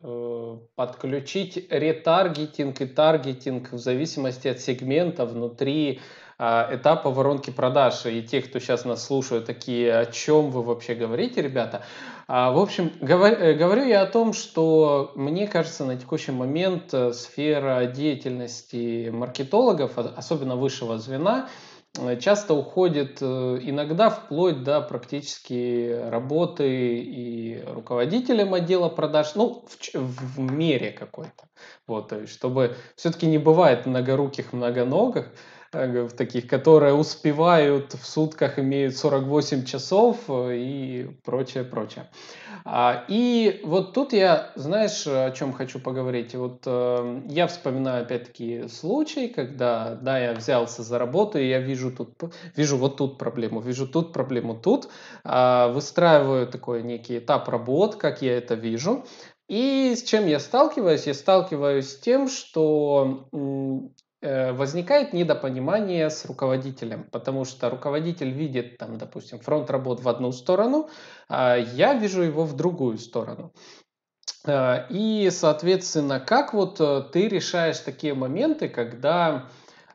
подключить ретаргетинг и таргетинг в зависимости от сегмента внутри а, этапа воронки продаж. И те, кто сейчас нас слушают, такие, о чем вы вообще говорите, ребята? А, в общем, э, говорю я о том, что мне кажется, на текущий момент э, сфера деятельности маркетологов, особенно высшего звена, э, часто уходит иногда вплоть до практически работы и руководителем отдела продаж, ну, в, в мере какой-то. Вот, чтобы все-таки не бывает многоруких, многоногих, таких, которые успевают в сутках, имеют 48 часов э, и прочее, прочее. А, и вот тут я, знаешь, о чем хочу поговорить? Вот э, я вспоминаю опять-таки случай, когда, да, я взялся за работу, и я вижу тут, вижу вот тут проблему, вижу тут проблему, тут, а, выстраиваю такой некий этап работ, как я это вижу, и с чем я сталкиваюсь? Я сталкиваюсь с тем, что Э, возникает недопонимание с руководителем, потому что руководитель видит, там, допустим, фронт работ в одну сторону, а я вижу его в другую сторону. Э, и, соответственно, как вот э, ты решаешь такие моменты, когда,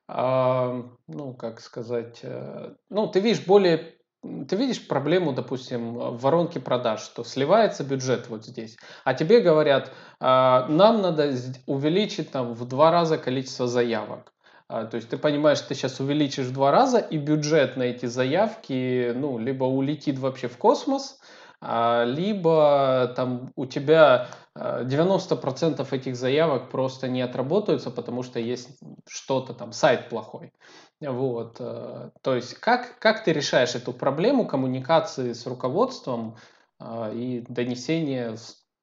а, ну, как сказать, э, ну, ты видишь более ты видишь проблему, допустим, в воронке продаж, что сливается бюджет вот здесь, а тебе говорят, а, нам надо увеличить там в два раза количество заявок. А, то есть ты понимаешь, ты сейчас увеличишь в два раза, и бюджет на эти заявки, ну, либо улетит вообще в космос, либо там у тебя 90% а, этих заявок просто не отработаются, потому что есть что-то там, сайт плохой. Вот. Э, то есть как, как ты решаешь эту проблему коммуникации с руководством а, и донесения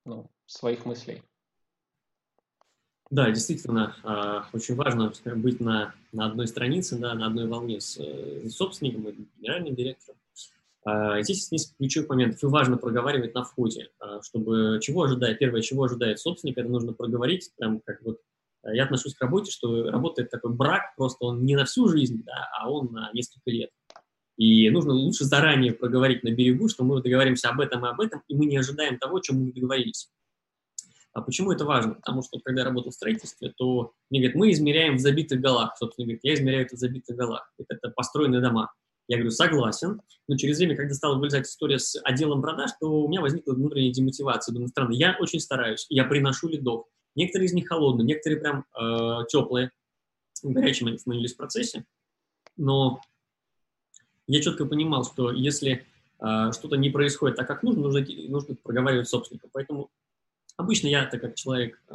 ну, своих мыслей? Да, действительно, очень важно быть на, на одной странице, да, на одной волне с, э, с собственником и генеральным директором. А, здесь несколько ключевых моментов, и важно проговаривать на входе, а, чтобы чего ожидает, первое, чего ожидает собственник, это нужно проговорить, прям как вот а, я отношусь к работе, что работает такой брак, просто он не на всю жизнь, да, а он на несколько лет. И нужно лучше заранее проговорить на берегу, что мы договоримся об этом и об этом, и мы не ожидаем того, о чем мы договорились. А почему это важно? Потому что когда я работал в строительстве, то мне говорят, мы измеряем в забитых голах. Собственно, говорит, я измеряю это в забитых голах. Это построенные дома. Я говорю, согласен, но через время, когда стала вылезать история с отделом продаж, то у меня возникла внутренняя демотивация. Думаю, странно, я очень стараюсь, я приношу лидов. Некоторые из них холодные, некоторые прям э, теплые, горячими они становились в процессе. Но я четко понимал, что если э, что-то не происходит так, как нужно, нужно, нужно проговаривать собственника. Поэтому обычно я, так как человек э,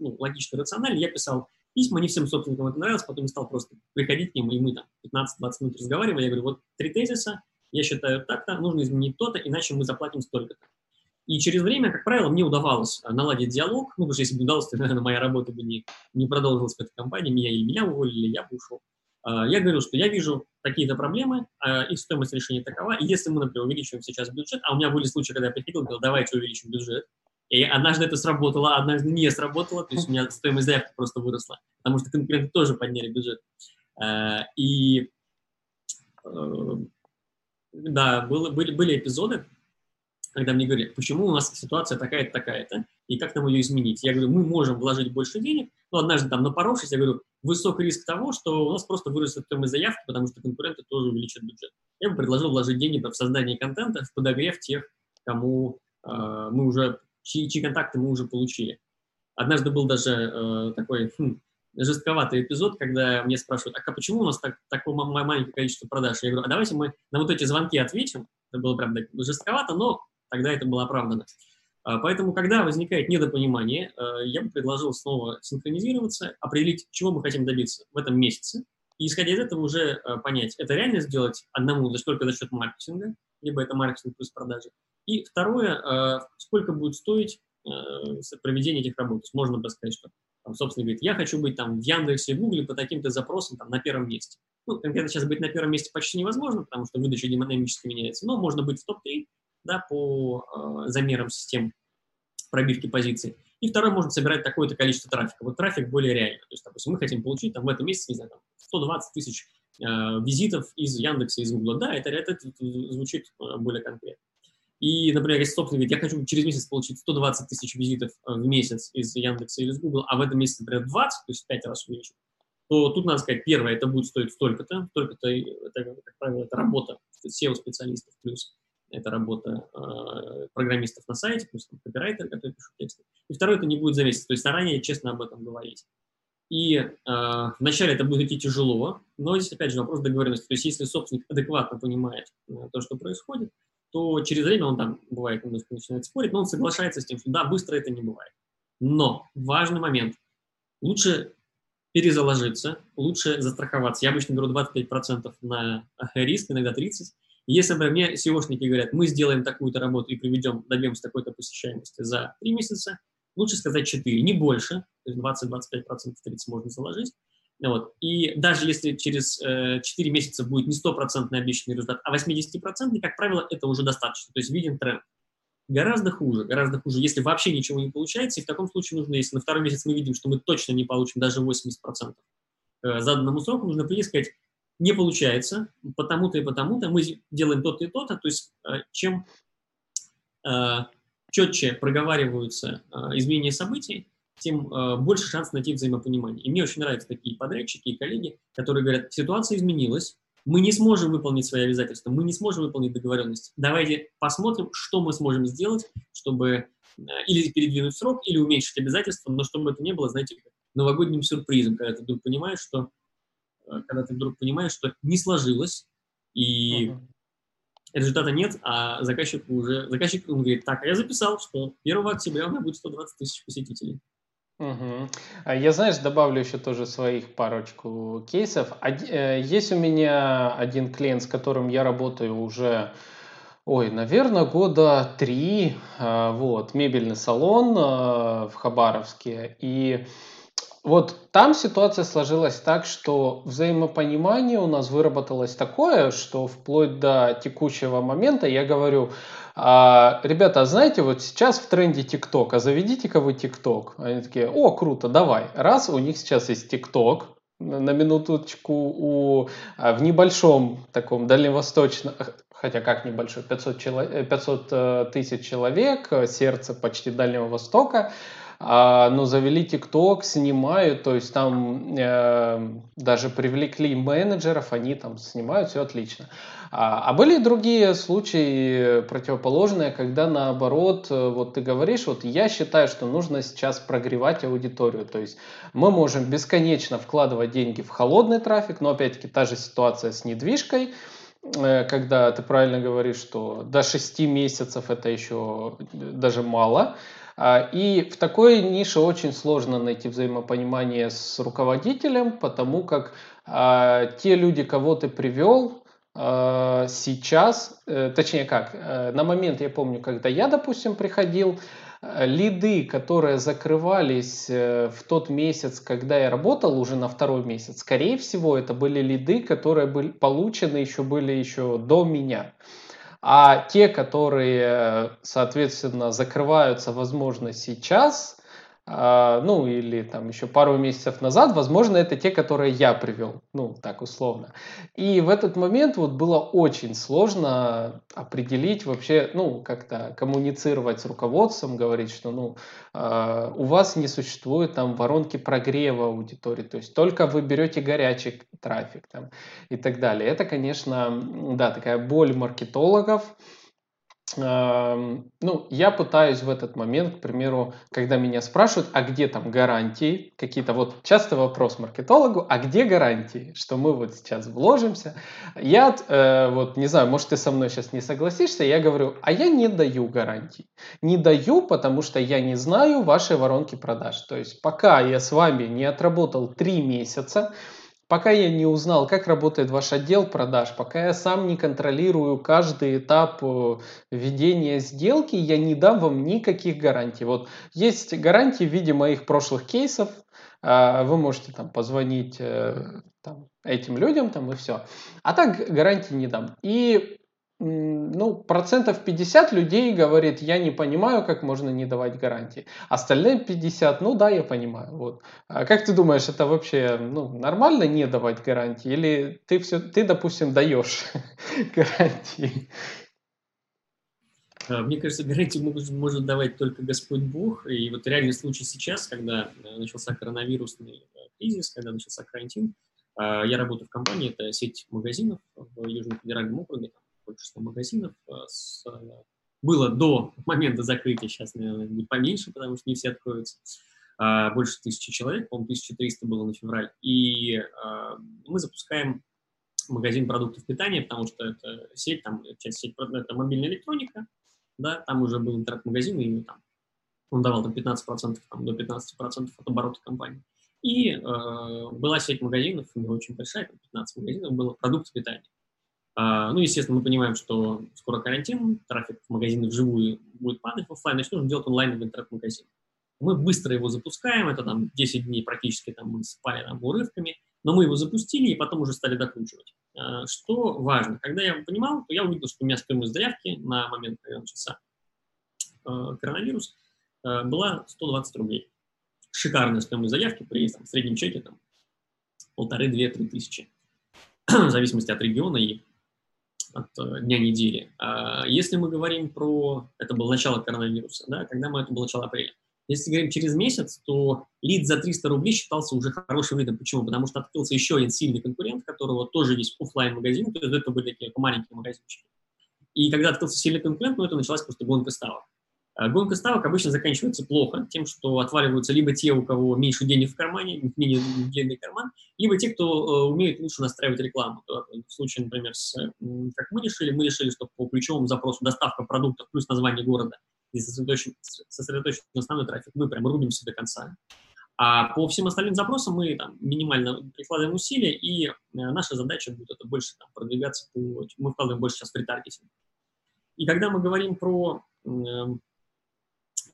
ну, логично рациональный, я писал письма, не всем собственникам это нравилось, потом стал просто приходить к ним, и мы там 15-20 минут разговаривали, я говорю, вот три тезиса, я считаю так-то, нужно изменить то-то, иначе мы заплатим столько-то. И через время, как правило, мне удавалось э, наладить диалог, ну, потому что если бы удалось, то, [laughs] наверное, моя работа бы не, не продолжилась в этой компании, меня или меня уволили, или я бы ушел. А, я говорю, что я вижу какие-то проблемы, а, их стоимость решения такова, и если мы, например, увеличиваем сейчас бюджет, а у меня были случаи, когда я приходил говорил, давайте увеличим бюджет, и однажды это сработало, однажды не сработало, то есть у меня стоимость заявки просто выросла, потому что конкуренты тоже подняли бюджет. Э, и э, да, было, были, были эпизоды, когда мне говорят, почему у нас ситуация такая-то, такая-то, и как нам ее изменить. Я говорю, мы можем вложить больше денег, но однажды там напоровшись, я говорю, высок риск того, что у нас просто вырастет стоимость заявки, потому что конкуренты тоже увеличат бюджет. Я бы предложил вложить деньги в создание контента, в подогрев тех, кому э, мы уже чьи, чьи контакты мы уже получили. Однажды был даже э, такой хм, жестковатый эпизод, когда мне спрашивают, а почему у нас так, такое маленькое количество продаж? Я говорю, а давайте мы на вот эти звонки ответим. Это было, правда, жестковато, но тогда это было оправдано. А, поэтому, когда возникает недопонимание, э, я бы предложил снова синхронизироваться, определить, чего мы хотим добиться в этом месяце, и исходя из этого уже э, понять, это реально сделать одному, лишь только за счет маркетинга, либо это маркетинг плюс продажи, и второе, э, сколько будет стоить проведение этих работ. Можно бы сказать, что, там, собственно, говорит, я хочу быть там в Яндексе, в Гугле по таким-то запросам там, на первом месте. Ну, конкретно сейчас быть на первом месте почти невозможно, потому что выдача динамически меняется, но можно быть в топ-3 да, по э, замерам систем пробивки позиций. И второе, можно собирать такое-то количество трафика. Вот трафик более реально. То есть, допустим, мы хотим получить там, в этом месяце, не знаю, там, 120 тысяч э, визитов из Яндекса, из Гугла. Да, это, это, это звучит э, более конкретно. И, например, если собственник говорит, я хочу через месяц получить 120 тысяч визитов э, в месяц из Яндекса или из Google, а в этом месяце, например, 20, то есть 5 раз увеличить, то тут надо сказать, первое, это будет стоить столько-то, столько-то, это, как правило, это работа SEO-специалистов плюс это работа э, программистов на сайте, плюс там, копирайтер, который пишет тексты. И второе, это не будет за месяц, то есть заранее честно об этом говорить. И э, вначале это будет идти тяжело, но здесь, опять же, вопрос договоренности. То есть если собственник адекватно понимает э, то, что происходит, то через время он там, бывает, немножко начинает спорить, но он соглашается с тем, что да, быстро это не бывает. Но важный момент. Лучше перезаложиться, лучше застраховаться. Я обычно беру 25% на риск, иногда 30%. Если, например, мне SEOшники говорят, мы сделаем такую-то работу и приведем, добьемся такой-то посещаемости за 3 месяца, лучше сказать 4, не больше, то есть 20-25%, 30% можно заложить, вот. И даже если через э, 4 месяца будет не стопроцентный обещанный результат, а 80%, как правило, это уже достаточно. То есть виден тренд. Гораздо хуже, гораздо хуже, если вообще ничего не получается. И в таком случае нужно, если на второй месяц мы видим, что мы точно не получим даже 80% э, заданному сроку, нужно прийти сказать, не получается, потому-то и потому-то, мы делаем то-то и то-то, то есть э, чем, э, четче проговариваются э, изменения событий, тем э, больше шанс найти взаимопонимание. И мне очень нравятся такие подрядчики и коллеги, которые говорят, ситуация изменилась, мы не сможем выполнить свои обязательства, мы не сможем выполнить договоренность. Давайте посмотрим, что мы сможем сделать, чтобы э, или передвинуть срок, или уменьшить обязательства, но чтобы это не было, знаете, новогодним сюрпризом, когда ты вдруг понимаешь, что э, когда ты вдруг понимаешь, что не сложилось, и uh-huh. результата нет, а заказчик уже, заказчик он говорит, так, а я записал, что 1 октября у меня будет 120 тысяч посетителей. Угу. Я, знаешь, добавлю еще тоже своих парочку кейсов. Э, есть у меня один клиент, с которым я работаю уже, ой, наверное, года три. А, вот, мебельный салон э, в Хабаровске. И вот там ситуация сложилась так, что взаимопонимание у нас выработалось такое, что вплоть до текущего момента я говорю, а, ребята, а знаете, вот сейчас в тренде ТикТок, а заведите-ка вы ТикТок. Они такие, о, круто, давай. Раз, у них сейчас есть ТикТок, на минуточку у, а, в небольшом таком дальневосточном, хотя как небольшой, 500, человек, 500 тысяч человек, сердце почти Дальнего Востока, а, ну, завели ТикТок, снимают, то есть там э, даже привлекли менеджеров, они там снимают, все отлично. А, а были другие случаи противоположные, когда наоборот, э, вот ты говоришь, вот я считаю, что нужно сейчас прогревать аудиторию, то есть мы можем бесконечно вкладывать деньги в холодный трафик, но опять-таки та же ситуация с недвижкой, э, когда ты правильно говоришь, что до 6 месяцев это еще даже мало, и в такой нише очень сложно найти взаимопонимание с руководителем, потому как а, те люди, кого ты привел, а, сейчас, э, точнее как, э, на момент я помню, когда я, допустим, приходил, э, лиды, которые закрывались в тот месяц, когда я работал, уже на второй месяц, скорее всего, это были лиды, которые были получены еще были еще до меня. А те, которые, соответственно, закрываются, возможно, сейчас, ну или там еще пару месяцев назад, возможно, это те, которые я привел, ну так условно. И в этот момент вот было очень сложно определить вообще, ну как-то коммуницировать с руководством, говорить, что ну а, у вас не существует там воронки прогрева аудитории, то есть только вы берете горячий трафик там и так далее. Это, конечно, да, такая боль маркетологов, ну, я пытаюсь в этот момент, к примеру, когда меня спрашивают, а где там гарантии, какие-то вот часто вопрос маркетологу, а где гарантии, что мы вот сейчас вложимся. Я э, вот не знаю, может ты со мной сейчас не согласишься, я говорю, а я не даю гарантий. Не даю, потому что я не знаю вашей воронки продаж. То есть пока я с вами не отработал три месяца, Пока я не узнал, как работает ваш отдел продаж, пока я сам не контролирую каждый этап э, ведения сделки, я не дам вам никаких гарантий. Вот есть гарантии в виде моих прошлых кейсов, а, вы можете там позвонить э, там, этим людям там и все. А так гарантии не дам. И ну, процентов 50 людей говорит, я не понимаю, как можно не давать гарантии. Остальные 50, ну да, я понимаю. Вот. А как ты думаешь, это вообще ну, нормально не давать гарантии? Или ты, все, ты допустим, даешь [laughs] гарантии? А, мне кажется, гарантии может, может давать только Господь Бог. И вот реальный случай сейчас, когда э, начался коронавирусный э, кризис, когда начался карантин, а, я работаю в компании, это сеть магазинов в Южном федеральном округе, больше 100 магазинов. Э, с, э, было до момента закрытия, сейчас, наверное, будет поменьше, потому что не все откроются. А, больше тысячи человек, по-моему, 1300 было на февраль. И а, мы запускаем магазин продуктов питания, потому что это сеть, там часть сеть, это мобильная электроника, да, там уже был интернет-магазин, и там он давал там 15%, там, до 15% от оборота компании. И э, была сеть магазинов, очень большая, там 15 магазинов было, продукты питания. А, ну, естественно, мы понимаем, что скоро карантин, трафик в магазины вживую будет падать в офлайн, значит, нужно делать онлайн в интернет-магазин. Мы быстро его запускаем, это там 10 дней практически там мы спали там урывками, но мы его запустили и потом уже стали докручивать. А, что важно, когда я понимал, то я увидел, что у меня стоимость заявки на момент, когда начался а, коронавирус, была 120 рублей. Шикарная стоимость заявки при там, среднем чеке там полторы-две-три тысячи в зависимости от региона и от дня недели. А если мы говорим про... Это было начало коронавируса, да, когда мы... Это было начало апреля. Если говорим через месяц, то лид за 300 рублей считался уже хорошим лидом. Почему? Потому что открылся еще один сильный конкурент, которого тоже есть офлайн магазин то есть это были такие маленькие магазинчики. И когда открылся сильный конкурент, ну, это началась просто гонка ставок. А гонка ставок обычно заканчивается плохо, тем, что отваливаются либо те, у кого меньше денег в кармане, менее длинный карман, либо те, кто э, умеет лучше настраивать рекламу. В случае, например, с, как мы решили, мы решили, что по ключевому запросу доставка продуктов плюс название города и сосредоточен, сосредоточен основной трафик, мы прям рубимся до конца. А по всем остальным запросам мы там, минимально прикладываем усилия, и э, наша задача будет это больше там, продвигаться по... Мы вкладываем больше сейчас в ретаргетинг. И когда мы говорим про э, э,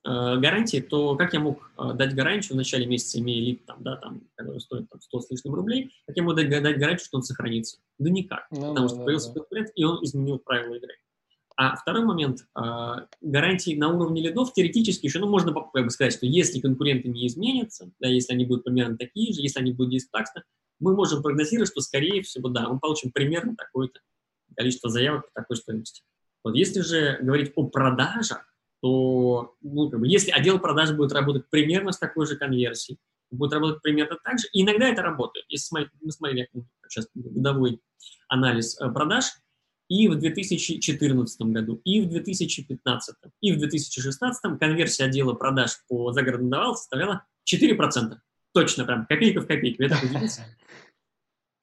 гарантии, то как я мог э, дать гарантию в начале месяца, имея лид, там, да, там, который стоит там, 100 с лишним рублей, как я могу дать, дать гарантию, что он сохранится? Да никак, ну, потому да, что да, появился да. конкурент, и он изменил правила игры. А второй момент, а, гарантии на уровне лидов теоретически еще, ну, можно как бы сказать, что если конкуренты не изменятся, да, если они будут примерно такие же, если они будут действовать так, мы можем прогнозировать, что, скорее всего, да, мы получим примерно такое-то количество заявок по такой стоимости. Вот если же говорить о продажах, то, ну, как бы, если отдел продаж будет работать примерно с такой же конверсией, будет работать примерно так же, и иногда это работает. Если мы смотрели сейчас годовой анализ э, продаж, и в 2014 году, и в 2015, и в 2016 конверсия отдела продаж по загородному давал составляла 4%. Точно, прям копейка в копейку. [laughs] Это удивился.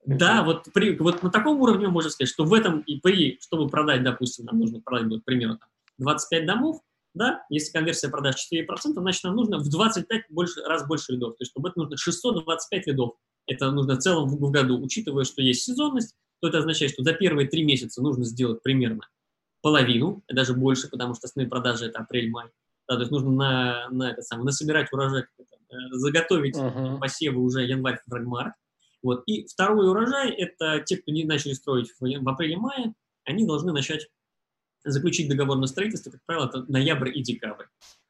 Да, вот, при, вот на таком уровне можно сказать, что в этом и при, чтобы продать, допустим, нам нужно продать будет примерно 25 домов, да, если конверсия продаж 4%, значит, нам нужно в 25 больше, раз больше лидов. То есть, чтобы это нужно 625 лидов. Это нужно в целом в, году, учитывая, что есть сезонность, то это означает, что за первые три месяца нужно сделать примерно половину, даже больше, потому что основные продажи это апрель-май. Да, то есть нужно на, на это самое, насобирать урожай, э, заготовить uh-huh. посевы уже январь, февраль, март. Вот. И второй урожай – это те, кто не начали строить в, в апреле-мае, они должны начать заключить договор на строительство, как правило, это ноябрь и декабрь.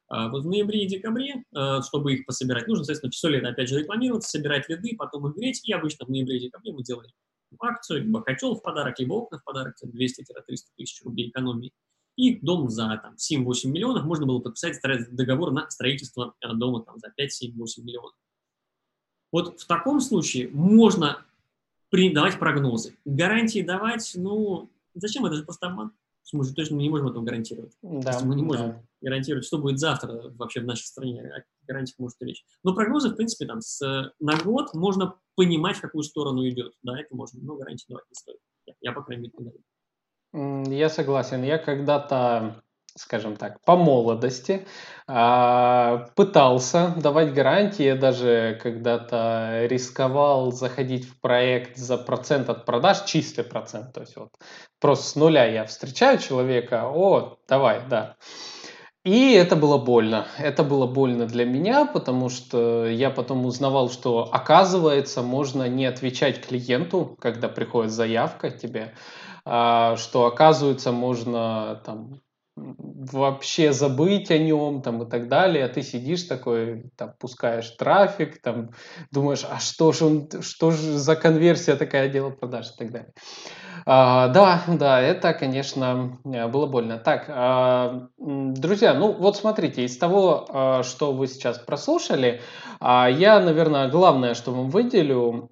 А вот в ноябре и декабре, э, чтобы их пособирать, нужно, соответственно, все лето опять же рекламировать, собирать лиды, потом их греть, и обычно в ноябре и декабре мы делаем акцию, либо котел в подарок, либо окна в подарок, 200-300 тысяч рублей экономии. И дом за там, 7-8 миллионов можно было подписать договор на строительство дома там, за 5-7-8 миллионов. Вот в таком случае можно давать прогнозы. Гарантии давать, ну, зачем? Это же просто обман. Мы же точно не можем этого гарантировать. Да, мы не можем да. гарантировать, что будет завтра вообще в нашей стране. О гарантиях может речь. Но прогнозы, в принципе, там с, на год можно понимать, в какую сторону идет. Да, это можно, но гарантии давать не стоит. Я, я по крайней мере, не даю. Я согласен. Я когда-то скажем так, по молодости, а, пытался давать гарантии, даже когда-то рисковал заходить в проект за процент от продаж, чистый процент, то есть вот просто с нуля я встречаю человека, о, давай, да. И это было больно. Это было больно для меня, потому что я потом узнавал, что оказывается можно не отвечать клиенту, когда приходит заявка к тебе, а, что оказывается можно там вообще забыть о нем там и так далее, а ты сидишь такой, там, пускаешь трафик, там, думаешь, а что же он, что же за конверсия такая дело продаж и так далее. А, да, да, это, конечно, было больно. Так, а, друзья, ну вот смотрите, из того, а, что вы сейчас прослушали, я, наверное, главное, что вам выделю,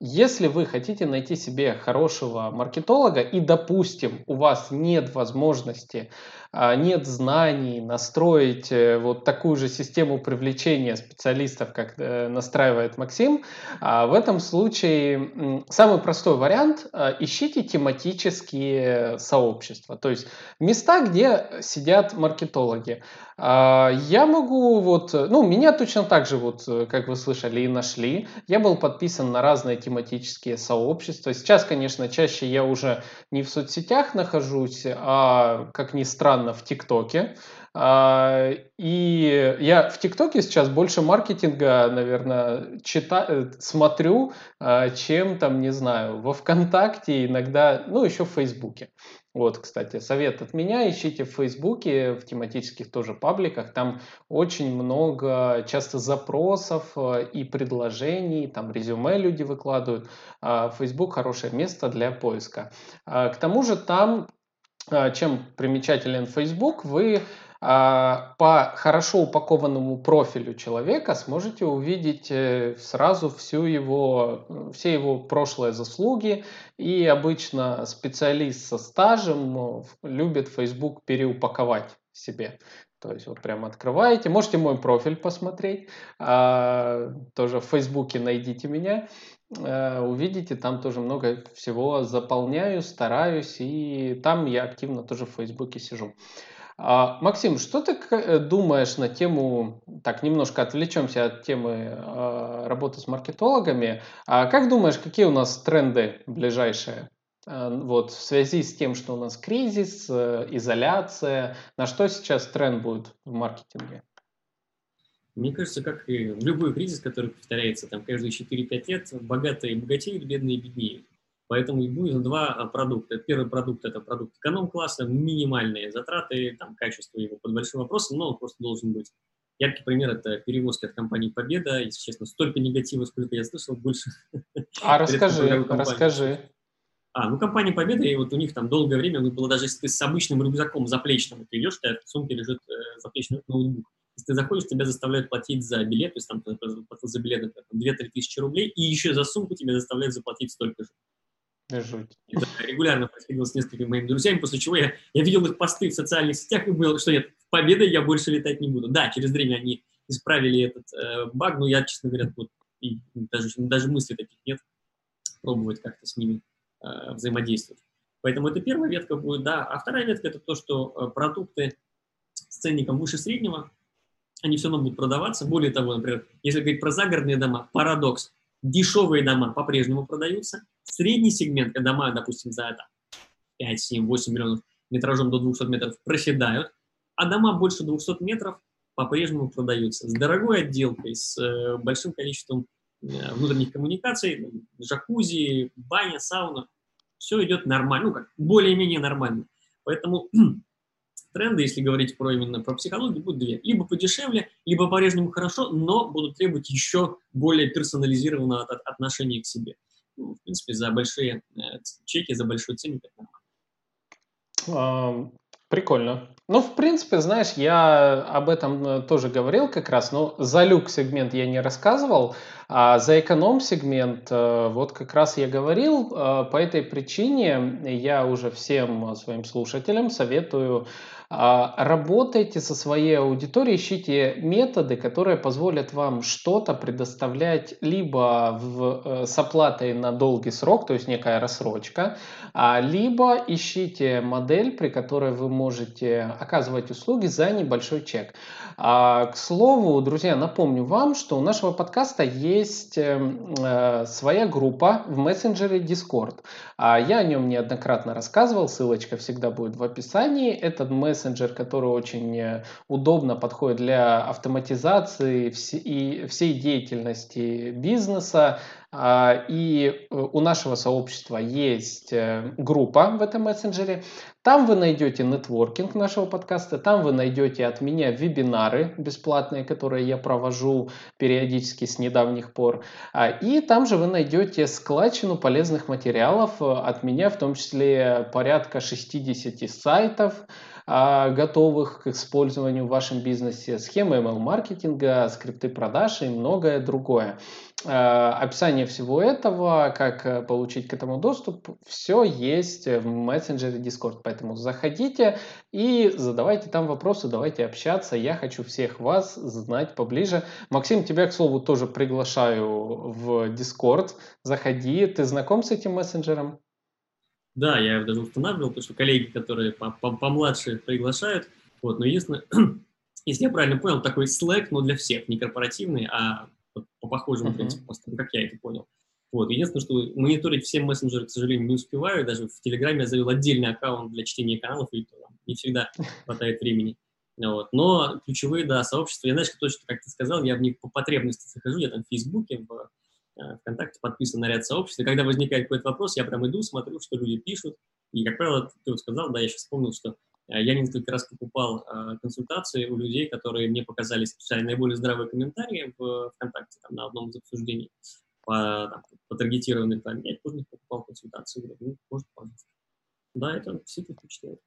если вы хотите найти себе хорошего маркетолога и, допустим, у вас нет возможности нет знаний настроить э, вот такую же систему привлечения специалистов, как э, настраивает Максим, а, в этом случае самый простой вариант а, – ищите тематические сообщества, то есть места, где сидят маркетологи. Я могу вот, ну, меня точно так же вот, как вы слышали, и нашли. Я был подписан на разные тематические сообщества. Сейчас, конечно, чаще я уже не в соцсетях нахожусь, а, как ни странно, в ТикТоке. А, и я в ТикТоке сейчас больше маркетинга, наверное, читаю, смотрю, а, чем там, не знаю, во ВКонтакте иногда, ну, еще в Фейсбуке. Вот, кстати, совет от меня. Ищите в Фейсбуке, в тематических тоже пабликах. Там очень много часто запросов э, и предложений. Там резюме люди выкладывают. Фейсбук хорошее место для поиска. К тому же там, э, чем примечателен Facebook, вы а, по хорошо упакованному профилю человека сможете увидеть э, сразу всю его, все его прошлые заслуги. И обычно специалист со стажем э, любит Facebook переупаковать себе. То есть вот прям открываете, можете мой профиль посмотреть, а, тоже в Фейсбуке найдите меня, а, увидите, там тоже много всего заполняю, стараюсь, и там я активно тоже в Фейсбуке сижу. А, Максим, что ты э, думаешь на тему, так, немножко отвлечемся от темы а, работы с маркетологами. А как думаешь, какие у нас тренды ближайшие? А, вот, в связи с тем, что у нас кризис, э, изоляция, на что сейчас тренд будет в маркетинге? Мне кажется, как и любой кризис, который повторяется там каждые 4-5 лет, богатые богатеют, бедные беднеют. Поэтому и будет два а, продукта. Первый продукт – это продукт эконом-класса, минимальные затраты, там, качество его под большим вопросом, но он просто должен быть. Яркий пример – это перевозки от компании «Победа». Если честно, столько негатива, сколько я слышал, больше. [laughs] А расскажи, расскажи. А, ну компания Победа, и вот у них там долгое время было даже если ты с обычным рюкзаком заплечным, ты идешь, тебя в сумке лежит э, заплечный ноутбук. Если ты заходишь, тебя заставляют платить за билет, то есть там за билет 2-3 тысячи рублей, и еще за сумку тебя заставляют заплатить столько же. Жуть. Это регулярно происходило с несколькими моими друзьями, после чего я, я видел их посты в социальных сетях и понял, что нет, победой я больше летать не буду. Да, через время они исправили этот э, баг, но я, честно говоря, вот, и даже, даже мысли таких нет, пробовать как-то с ними э, взаимодействовать. Поэтому это первая ветка будет, да. А вторая ветка – это то, что э, продукты с ценником выше среднего, они все равно будут продаваться. Более того, например, если говорить про загородные дома, парадокс. Дешевые дома по-прежнему продаются, Средний сегмент, дома, допустим, за это 5, 7, 8 миллионов метражом до 200 метров проседают, а дома больше 200 метров по-прежнему продаются с дорогой отделкой, с э, большим количеством э, внутренних коммуникаций, джакузи, баня, сауна. Все идет нормально, ну как, более-менее нормально. Поэтому [clears throat] тренды, если говорить про именно про психологию, будут две. Либо подешевле, либо по-прежнему хорошо, но будут требовать еще более персонализированного отношения к себе ну, в принципе, за большие э, чеки, за ценник это нормально. Прикольно. Ну, в принципе, знаешь, я об этом э, тоже говорил как раз, но за люк-сегмент я не рассказывал, а за эконом-сегмент э, вот как раз я говорил. По этой причине я уже всем своим слушателям советую работайте со своей аудиторией, ищите методы, которые позволят вам что-то предоставлять либо в, э, с оплатой на долгий срок, то есть некая рассрочка, а, либо ищите модель, при которой вы можете оказывать услуги за небольшой чек. А, к слову, друзья, напомню вам, что у нашего подкаста есть эм, э, своя группа в мессенджере Discord. Я о нем неоднократно рассказывал, ссылочка всегда будет в описании. Этот мессенджер мессенджер, который очень э, удобно подходит для автоматизации и всей деятельности бизнеса. А, и э, у нашего сообщества есть э, группа в этом мессенджере. Там вы найдете нетворкинг нашего подкаста, там вы найдете от меня вебинары бесплатные, которые я провожу периодически с недавних пор. А, и там же вы найдете складчину полезных материалов от меня, в том числе порядка 60 сайтов, готовых к использованию в вашем бизнесе, схемы ML-маркетинга, скрипты продаж и многое другое. А, описание всего этого, как э, получить к этому доступ, все есть в мессенджере Discord. Поэтому заходите и задавайте там вопросы, давайте общаться. Я хочу всех вас знать поближе. Максим, тебя, к слову, тоже приглашаю в Discord. Заходи. Ты знаком с этим мессенджером? Да, я его даже устанавливал, потому что коллеги, которые помладше приглашают. Вот, но единственное, [clears throat] если я правильно понял, такой Slack, но для всех, не корпоративный, а по похожему uh-huh. принципу, как я это понял. Вот. Единственное, что мониторить все мессенджеры, к сожалению, не успеваю. Даже в Телеграме я завел отдельный аккаунт для чтения каналов, и то, не всегда [laughs] хватает времени. Вот. Но ключевые, да, сообщества, я, знаешь, точно, как ты сказал, я в них по потребности захожу, я там в Фейсбуке, в ВКонтакте подписан на ряд сообществ, и когда возникает какой-то вопрос, я прям иду, смотрю, что люди пишут, и, как правило, ты вот сказал, да, я сейчас вспомнил, что э, я несколько раз покупал э, консультации у людей, которые мне показали специально наиболее здравые комментарии в ВКонтакте, там, на одном из обсуждений по, там, по таргетированной рекламе. Я тоже покупал консультации, говорю, ну, может, пожалуйста. Да, это действительно впечатляет.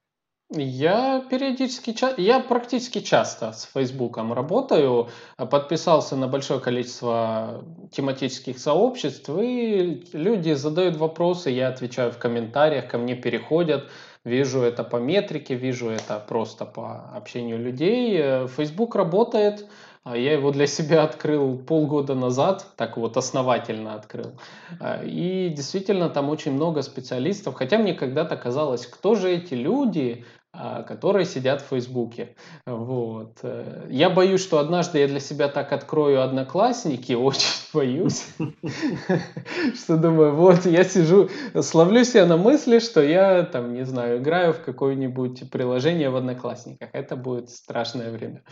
Я периодически, я практически часто с Фейсбуком работаю, подписался на большое количество тематических сообществ, и люди задают вопросы, я отвечаю в комментариях, ко мне переходят, вижу это по метрике, вижу это просто по общению людей. Facebook работает, а я его для себя открыл полгода назад, так вот основательно открыл. А, и действительно там очень много специалистов, хотя мне когда-то казалось, кто же эти люди, которые сидят в Фейсбуке. Вот. Э, я боюсь, что однажды я для себя так открою одноклассники, [laughs] очень боюсь, [laughs] что думаю, вот я сижу, словлю себя на мысли, что я там, не знаю, играю в какое-нибудь приложение в одноклассниках. Это будет страшное время.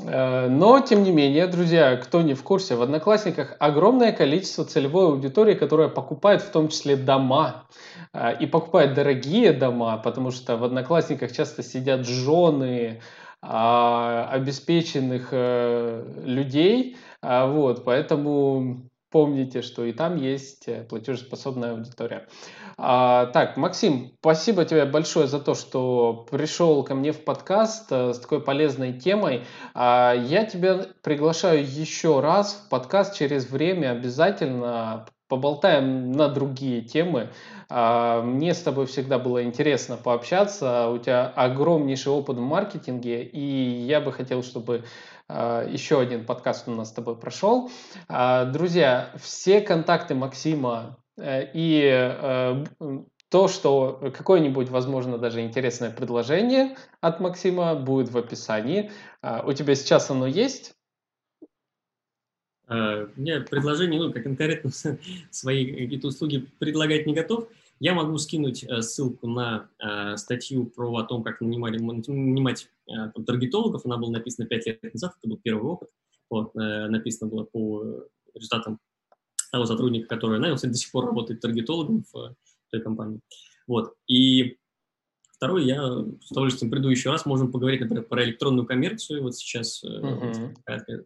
Э, но, тем не менее, друзья, кто не в курсе, в Одноклассниках огромное количество целевой аудитории, которая покупает в том числе дома. Э, и покупает дорогие дома, потому что в Одноклассниках часто сидят жены а, обеспеченных э, людей. А, вот, поэтому помните, что и там есть э, платежеспособная аудитория. А, так, Максим, спасибо тебе большое за то, что пришел ко мне в подкаст а, с такой полезной темой. А, я тебя приглашаю еще раз в подкаст через время обязательно поболтаем на другие темы. А, мне с тобой всегда было интересно пообщаться. У тебя огромнейший опыт в маркетинге, и я бы хотел, чтобы еще один подкаст у нас с тобой прошел. А, друзья, все контакты Максима э, и э, то, что какое-нибудь, возможно, даже интересное предложение от Максима будет в описании. А, у тебя сейчас оно есть? Меня предложение, ну, как конкретно [laughs] свои какие-то услуги предлагать не готов. Я могу скинуть э, ссылку на э, статью про о том, как нанимали, нанимать э, там, таргетологов. Она была написана 5 лет назад, это был первый опыт. Вот, написано было по результатам того сотрудника, который нанялся, до сих пор работает таргетологом в той компании. Вот. И второй, я с удовольствием приду еще раз, можем поговорить, например, про электронную коммерцию. Вот сейчас uh-huh.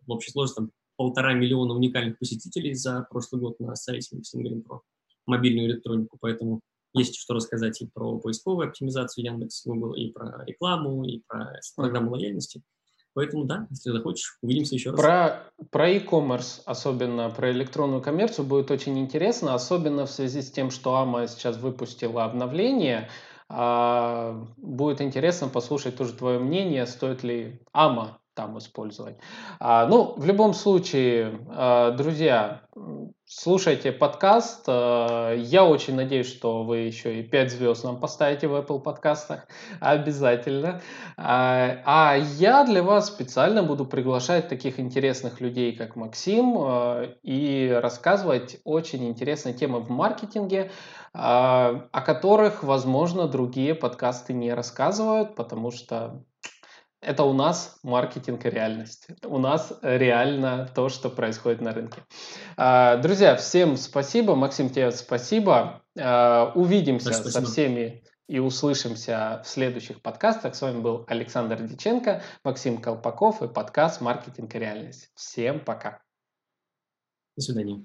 в общей сложности там, полтора миллиона уникальных посетителей за прошлый год на сайте, мы говорим про мобильную электронику, поэтому есть что рассказать и про поисковую оптимизацию Яндекс, Google, и про рекламу, и про программу лояльности. Поэтому да, если захочешь, увидимся еще раз. Про, про e-commerce, особенно про электронную коммерцию, будет очень интересно, особенно в связи с тем, что AMA сейчас выпустила обновление. А, будет интересно послушать тоже твое мнение, стоит ли AMA там использовать. А, ну, в любом случае, а, друзья, слушайте подкаст. А, я очень надеюсь, что вы еще и 5 звезд нам поставите в Apple подкастах. Обязательно. А, я для вас специально буду приглашать таких интересных людей, как Максим, и рассказывать очень интересные темы в маркетинге, о которых, возможно, другие подкасты не рассказывают, потому что это у нас маркетинг и реальность. У нас реально то, что происходит на рынке. А, друзья, всем спасибо. Максим, тебе спасибо. А, увидимся спасибо. со всеми и услышимся в следующих подкастах. С вами был Александр Диченко, Максим Колпаков и подкаст «Маркетинг и реальность». Всем пока. До свидания.